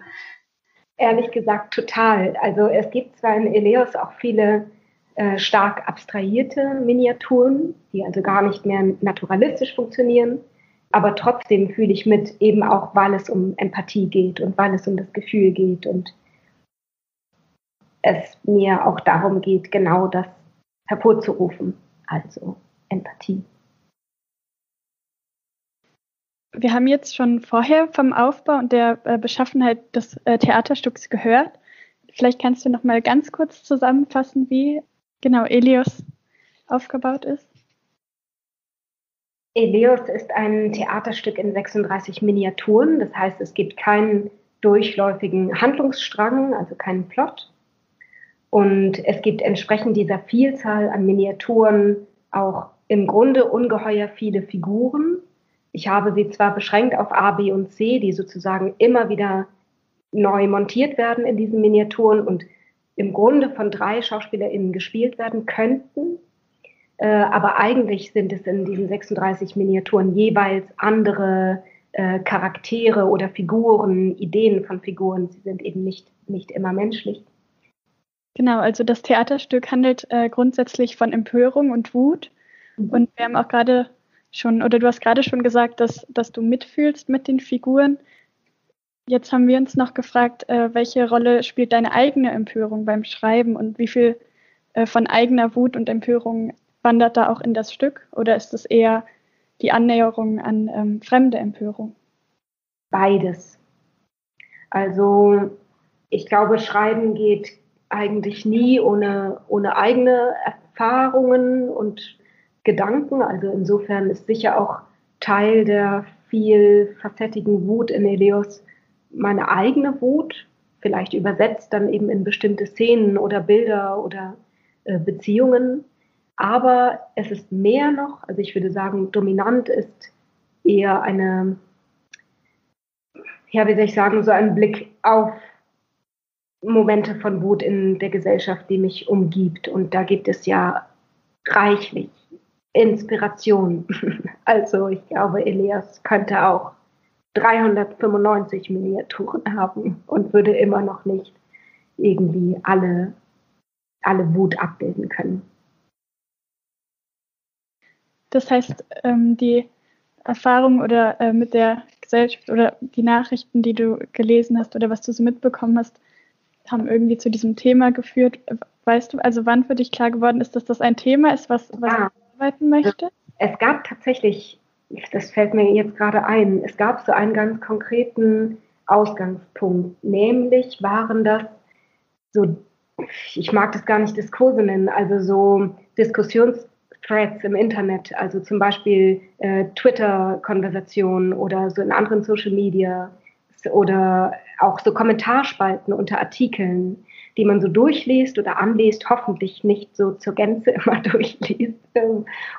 S26: Ehrlich gesagt, total. Also es gibt zwar in Eleos auch viele äh, stark abstrahierte Miniaturen, die also gar nicht mehr naturalistisch funktionieren, aber trotzdem fühle ich mit, eben auch weil es um Empathie geht und weil es um das Gefühl geht und es mir auch darum geht, genau das hervorzurufen, also Empathie.
S3: Wir haben jetzt schon vorher vom Aufbau und der äh, Beschaffenheit des äh, Theaterstücks gehört. Vielleicht kannst du noch mal ganz kurz zusammenfassen, wie genau Elios aufgebaut ist.
S26: Elios ist ein Theaterstück in 36 Miniaturen. Das heißt, es gibt keinen durchläufigen Handlungsstrang, also keinen Plot, und es gibt entsprechend dieser Vielzahl an Miniaturen auch im Grunde ungeheuer viele Figuren. Ich habe sie zwar beschränkt auf A, B und C, die sozusagen immer wieder neu montiert werden in diesen Miniaturen und im Grunde von drei SchauspielerInnen gespielt werden könnten. Äh, aber eigentlich sind es in diesen 36 Miniaturen jeweils andere äh, Charaktere oder Figuren, Ideen von Figuren. Sie sind eben nicht, nicht immer menschlich.
S3: Genau, also das Theaterstück handelt äh, grundsätzlich von Empörung und Wut. Mhm. Und wir haben auch gerade schon, oder du hast gerade schon gesagt, dass, dass du mitfühlst mit den Figuren. Jetzt haben wir uns noch gefragt, äh, welche Rolle spielt deine eigene Empörung beim Schreiben und wie viel äh, von eigener Wut und Empörung wandert da auch in das Stück? Oder ist es eher die Annäherung an ähm, fremde Empörung?
S26: Beides. Also ich glaube, Schreiben geht eigentlich nie ohne, ohne eigene Erfahrungen und Gedanken. Also insofern ist sicher auch Teil der vielfacettigen Wut in Eleos meine eigene Wut, vielleicht übersetzt dann eben in bestimmte Szenen oder Bilder oder äh, Beziehungen. Aber es ist mehr noch, also ich würde sagen, dominant ist eher eine, ja, wie soll ich sagen, so ein Blick auf Momente von Wut in der Gesellschaft, die mich umgibt. Und da gibt es ja reichlich Inspiration. Also ich glaube, Elias könnte auch 395 Miniaturen haben und würde immer noch nicht irgendwie alle, alle Wut abbilden können.
S3: Das heißt, ähm, die Erfahrung oder äh, mit der Gesellschaft oder die Nachrichten, die du gelesen hast oder was du so mitbekommen hast, haben irgendwie zu diesem Thema geführt. Weißt du, also wann für dich klar geworden ist, dass das ein Thema ist, was, was
S26: Ah.
S3: du arbeiten möchte?
S26: Es gab tatsächlich, das fällt mir jetzt gerade ein, es gab so einen ganz konkreten Ausgangspunkt. Nämlich waren das so, ich mag das gar nicht Diskurse nennen, also so Diskussionsthreads im Internet, also zum Beispiel äh, Twitter-Konversationen oder so in anderen Social Media oder auch so Kommentarspalten unter Artikeln, die man so durchliest oder anliest, hoffentlich nicht so zur Gänze immer durchliest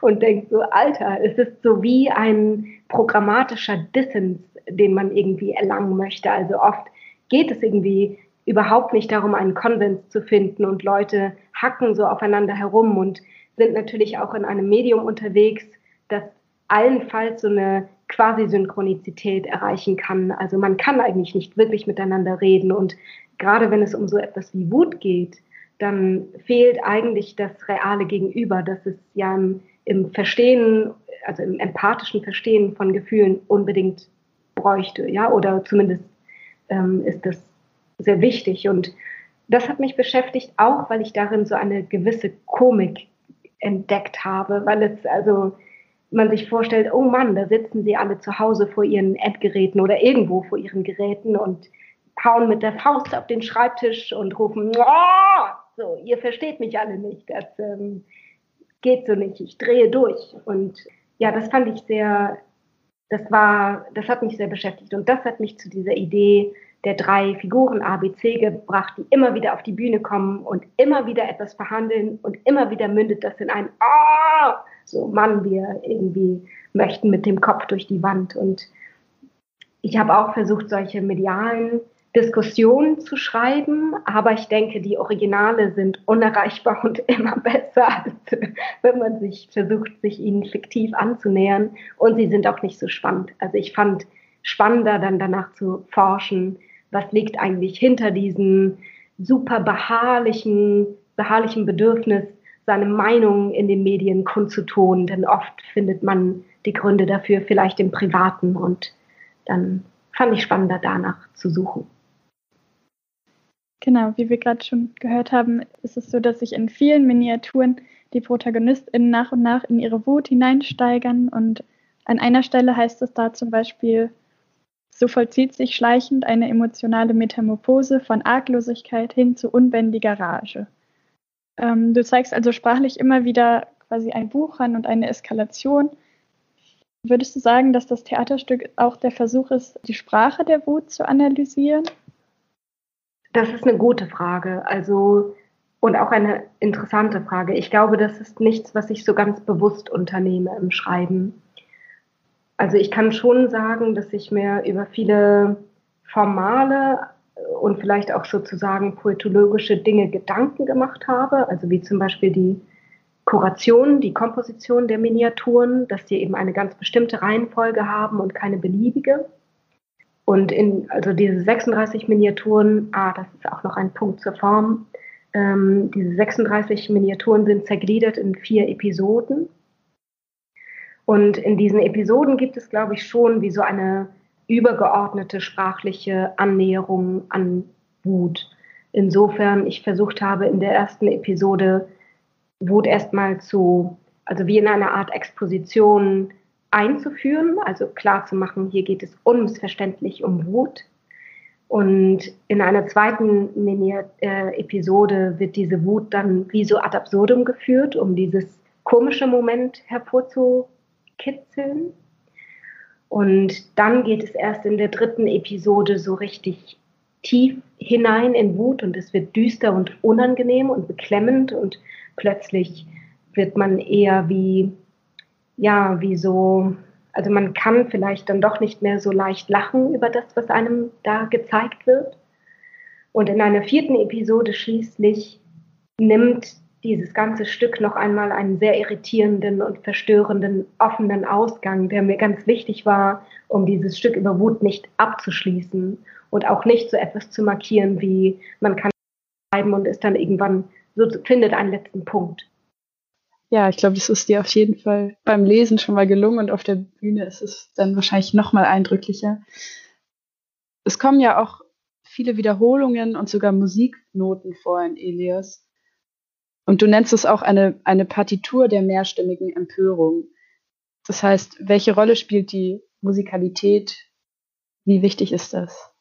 S26: und denkt so, Alter, es ist so wie ein programmatischer Dissens, den man irgendwie erlangen möchte. Also oft geht es irgendwie überhaupt nicht darum, einen Konsens zu finden und Leute hacken so aufeinander herum und sind natürlich auch in einem Medium unterwegs, das allenfalls so eine Quasi-Synchronizität erreichen kann. Also man kann eigentlich nicht wirklich miteinander reden. Und gerade wenn es um so etwas wie Wut geht, dann fehlt eigentlich das reale Gegenüber, das es ja im, im Verstehen, also im empathischen Verstehen von Gefühlen unbedingt bräuchte, ja, oder zumindest ähm, ist das sehr wichtig. Und das hat mich beschäftigt, auch weil ich darin so eine gewisse Komik entdeckt habe, weil es also man sich vorstellt, oh Mann, da sitzen sie alle zu Hause vor ihren Endgeräten oder irgendwo vor ihren Geräten und hauen mit der Faust auf den Schreibtisch und rufen, "Oh!" so, ihr versteht mich alle nicht, das ähm, geht so nicht, ich drehe durch. Und ja, das fand ich sehr, das war, das hat mich sehr beschäftigt und das hat mich zu dieser Idee der drei Figuren ABC gebracht, die immer wieder auf die Bühne kommen und immer wieder etwas verhandeln und immer wieder mündet das in ein Ah! So, Mann, wir irgendwie möchten mit dem Kopf durch die Wand. Und ich habe auch versucht, solche medialen Diskussionen zu schreiben, aber ich denke, die Originale sind unerreichbar und immer besser, als wenn man sich versucht, sich ihnen fiktiv anzunähern. Und sie sind auch nicht so spannend. Also ich fand spannender, dann danach zu forschen, was liegt eigentlich hinter diesem super beharrlichen, beharrlichen Bedürfnis, seine Meinung in den Medien kundzutun. Denn oft findet man die Gründe dafür vielleicht im Privaten und dann fand ich spannender, danach zu suchen.
S3: Genau, wie wir gerade schon gehört haben, ist es so, dass sich in vielen Miniaturen die ProtagonistInnen nach und nach in ihre Wut hineinsteigern. Und an einer Stelle heißt es da zum Beispiel, so vollzieht sich schleichend eine emotionale Metamorphose von Arglosigkeit hin zu unbändiger Rage. Ähm, du zeigst also sprachlich immer wieder quasi ein Wuchern und eine Eskalation. Würdest du sagen, dass das Theaterstück auch der Versuch ist, die Sprache der Wut zu analysieren?
S26: Das ist eine gute Frage. Also, und auch eine interessante Frage. Ich glaube, das ist nichts, was ich so ganz bewusst unternehme im Schreiben. Also ich kann schon sagen, dass ich mir über viele formale und vielleicht auch sozusagen poetologische Dinge Gedanken gemacht habe, also wie zum Beispiel die Kuration, die Komposition der Miniaturen, dass die eben eine ganz bestimmte Reihenfolge haben und keine beliebige. Und in, also diese 36 Miniaturen, ah, das ist auch noch ein Punkt zur Form, ähm, diese 36 Miniaturen sind zergliedert in vier Episoden. Und in diesen Episoden gibt es, glaube ich, schon wie so eine übergeordnete sprachliche Annäherung an Wut. Insofern ich versucht habe, in der ersten Episode Wut erstmal zu, also wie in einer Art Exposition einzuführen, also klar zu machen, hier geht es unmissverständlich um Wut. Und in einer zweiten Mini-Episode wird diese Wut dann wie so ad absurdum geführt, um dieses komische Moment hervorzukitzeln. Und dann geht es erst in der dritten Episode so richtig tief hinein in Wut und es wird düster und unangenehm und beklemmend und plötzlich wird man eher wie, ja, wie so also man kann vielleicht dann doch nicht mehr so leicht lachen über das, was einem da gezeigt wird. Und in einer vierten Episode schließlich nimmt dieses ganze Stück noch einmal einen sehr irritierenden und verstörenden offenen Ausgang, der mir ganz wichtig war, um dieses Stück über Wut nicht abzuschließen und auch nicht so etwas zu markieren wie man kann schreiben und ist dann irgendwann so findet einen letzten Punkt.
S24: Ja, ich glaube, das ist dir auf jeden Fall beim Lesen schon mal gelungen und auf der Bühne ist es dann wahrscheinlich noch mal eindrücklicher. Es kommen ja auch viele Wiederholungen und sogar Musiknoten vor in Elias. Und du nennst es auch eine, eine Partitur der mehrstimmigen Empörung. Das heißt, welche Rolle spielt die Musikalität? Wie wichtig ist das?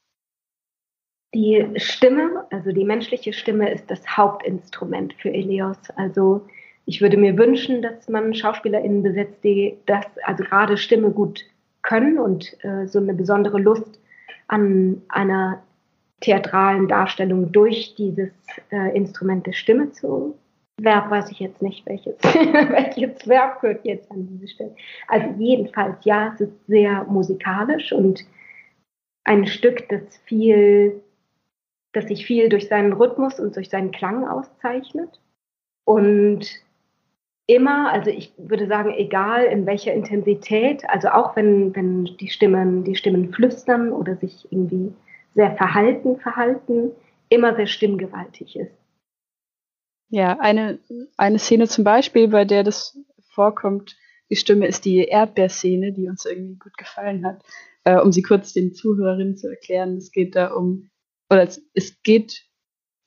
S26: Die Stimme, also die menschliche Stimme, ist das Hauptinstrument für Elios. Also ich würde mir wünschen, dass man SchauspielerInnen besetzt, die das, also gerade Stimme gut können und äh, so eine besondere Lust an einer theatralen Darstellung durch dieses äh, Instrument der Stimme zu. Verb weiß ich jetzt nicht, welches, welches Verb gehört jetzt an diese Stelle. Also jedenfalls, ja, es ist sehr musikalisch und ein Stück, das viel, das sich viel durch seinen Rhythmus und durch seinen Klang auszeichnet. Und immer, also ich würde sagen, egal in welcher Intensität, also auch wenn, wenn die Stimmen, die Stimmen flüstern oder sich irgendwie sehr verhalten, verhalten, immer sehr stimmgewaltig ist.
S24: Ja, eine, eine Szene zum Beispiel, bei der das vorkommt, die Stimme ist die Erdbeerszene, die uns irgendwie gut gefallen hat. Äh, um sie kurz den Zuhörerinnen zu erklären, es geht da um, oder es, es geht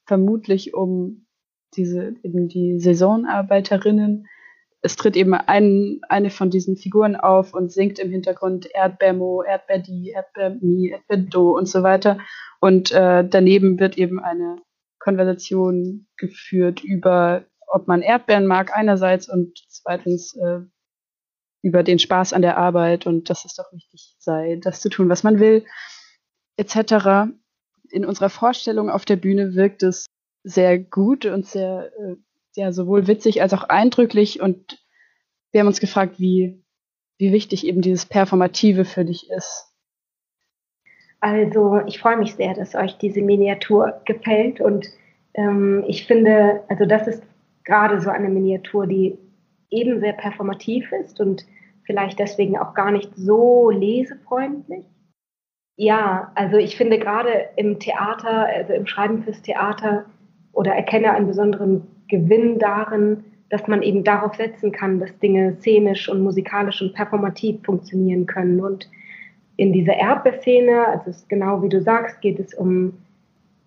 S24: vermutlich um diese eben die Saisonarbeiterinnen. Es tritt eben ein, eine von diesen Figuren auf und singt im Hintergrund Erdbeermo, Erdbeerdi, Erdbeermi, Erdbeerdo und so weiter. Und äh, daneben wird eben eine Konversation geführt über, ob man Erdbeeren mag einerseits und zweitens äh, über den Spaß an der Arbeit und dass es doch wichtig sei, das zu tun, was man will, etc. In unserer Vorstellung auf der Bühne wirkt es sehr gut und sehr, äh, ja, sowohl witzig als auch eindrücklich. Und wir haben uns gefragt, wie, wie wichtig eben dieses Performative für dich ist.
S26: Also ich freue mich sehr, dass euch diese Miniatur gefällt und ähm, ich finde, also das ist gerade so eine Miniatur, die eben sehr performativ ist und vielleicht deswegen auch gar nicht so lesefreundlich. Ja, also ich finde gerade im Theater, also im Schreiben fürs Theater, oder erkenne einen besonderen Gewinn darin, dass man eben darauf setzen kann, dass Dinge szenisch und musikalisch und performativ funktionieren können. Und in dieser Erdbeerszene, also genau wie du sagst, geht es um,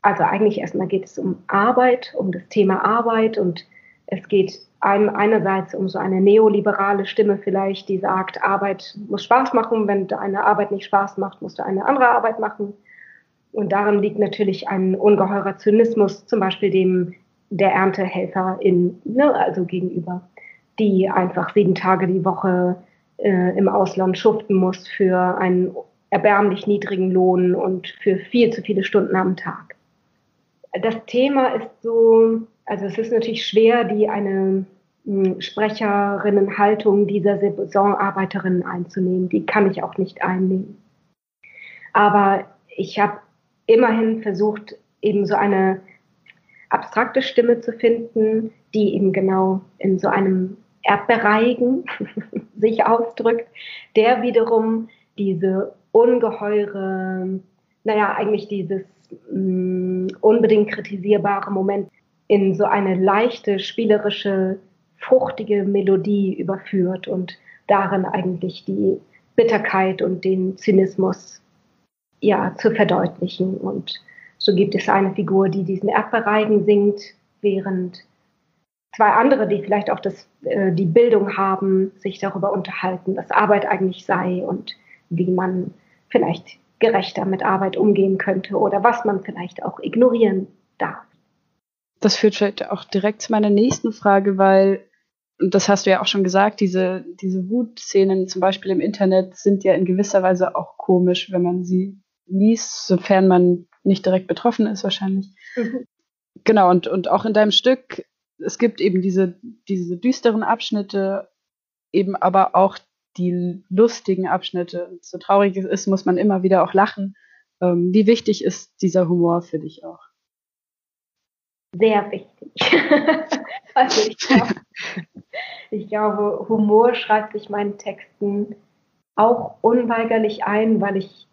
S26: also eigentlich erstmal geht es um Arbeit, um das Thema Arbeit und es geht einem einerseits um so eine neoliberale Stimme vielleicht, die sagt, Arbeit muss Spaß machen, wenn eine Arbeit nicht Spaß macht, musst du eine andere Arbeit machen. Und darin liegt natürlich ein ungeheurer Zynismus, zum Beispiel dem der Erntehelferin, ne, also gegenüber, die einfach sieben Tage die Woche äh, im Ausland schuften muss für einen erbärmlich niedrigen Lohn und für viel zu viele Stunden am Tag. Das Thema ist so, also es ist natürlich schwer, die eine hm, Sprecherinnenhaltung dieser Saisonarbeiterinnen einzunehmen. Die kann ich auch nicht einnehmen. Aber ich habe immerhin versucht, eben so eine abstrakte Stimme zu finden, die eben genau in so einem Erdbereigen sich ausdrückt, der wiederum diese ungeheure, naja, eigentlich dieses mh, mm, unbedingt kritisierbare Moment in so eine leichte, spielerische, fruchtige Melodie überführt und darin eigentlich die Bitterkeit und den Zynismus ja, zu verdeutlichen. Und so gibt es eine Figur, die diesen Erdbeereigen singt, während zwei andere, die vielleicht auch das, äh, die Bildung haben, sich darüber unterhalten, was Arbeit eigentlich sei und wie man vielleicht gerechter mit Arbeit umgehen könnte oder was man vielleicht auch ignorieren darf.
S24: Das führt vielleicht auch direkt zu meiner nächsten Frage, weil, und das hast du ja auch schon gesagt, diese, diese Wutszenen zum Beispiel im Internet sind ja in gewisser Weise auch komisch, wenn man sie liest, sofern man nicht direkt betroffen ist wahrscheinlich. Mhm. Genau, und, und auch in deinem Stück, es gibt eben diese, diese düsteren Abschnitte, eben aber auch die lustigen Abschnitte. So traurig es ist, muss man immer wieder auch lachen. Ähm, wie wichtig ist dieser Humor für dich auch?
S26: Sehr wichtig. also ich glaube, ich glaube, Humor schreibt sich meinen Texten auch unweigerlich ein, weil ich,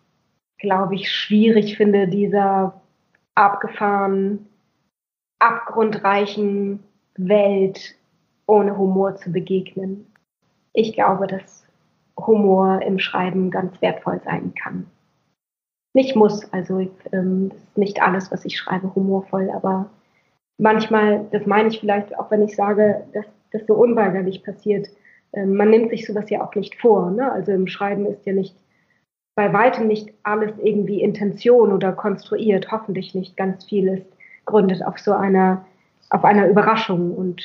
S26: glaube ich, schwierig finde, dieser abgefahrenen, abgrundreichen Welt ohne Humor zu begegnen. Ich glaube, dass Humor im Schreiben ganz wertvoll sein kann. Nicht muss, also ähm, ist nicht alles, was ich schreibe, humorvoll, aber manchmal, das meine ich vielleicht auch, wenn ich sage, dass das so unweigerlich passiert, ähm, man nimmt sich sowas ja auch nicht vor. Ne? Also im Schreiben ist ja nicht bei weitem nicht alles irgendwie Intention oder konstruiert, hoffentlich nicht. Ganz viel ist gründet auf so einer, auf einer Überraschung und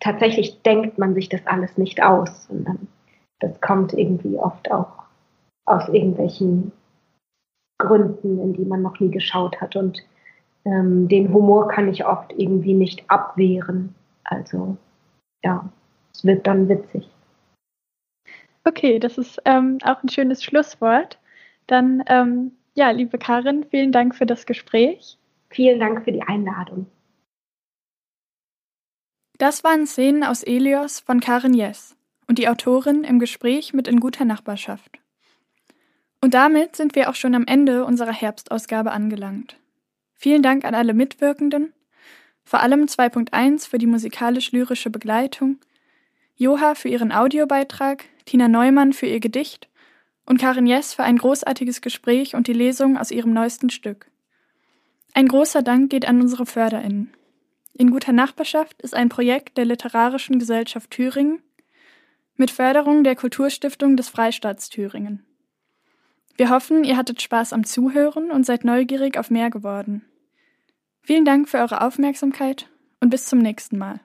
S26: tatsächlich denkt man sich das alles nicht aus, sondern das kommt irgendwie oft auch aus irgendwelchen Gründen, in die man noch nie geschaut hat. Und ähm, den Humor kann ich oft irgendwie nicht abwehren. Also ja, es wird dann witzig.
S3: Okay, das ist ähm, auch ein schönes Schlusswort. Dann, ähm, ja, liebe Karin, vielen Dank für das Gespräch.
S26: Vielen Dank für die Einladung.
S3: Das waren Szenen aus Elios von Karin Jess und die Autorin im Gespräch mit In guter Nachbarschaft. Und damit sind wir auch schon am Ende unserer Herbstausgabe angelangt. Vielen Dank an alle Mitwirkenden, vor allem 2.1 für die musikalisch-lyrische Begleitung, Joha für ihren Audiobeitrag, Tina Neumann für ihr Gedicht und Karin Jess für ein großartiges Gespräch und die Lesung aus ihrem neuesten Stück. Ein großer Dank geht an unsere FörderInnen. In guter Nachbarschaft ist ein Projekt der Literarischen Gesellschaft Thüringen mit Förderung der Kulturstiftung des Freistaats Thüringen. Wir hoffen, ihr hattet Spaß am Zuhören und seid neugierig auf mehr geworden. Vielen Dank für eure Aufmerksamkeit und bis zum nächsten Mal.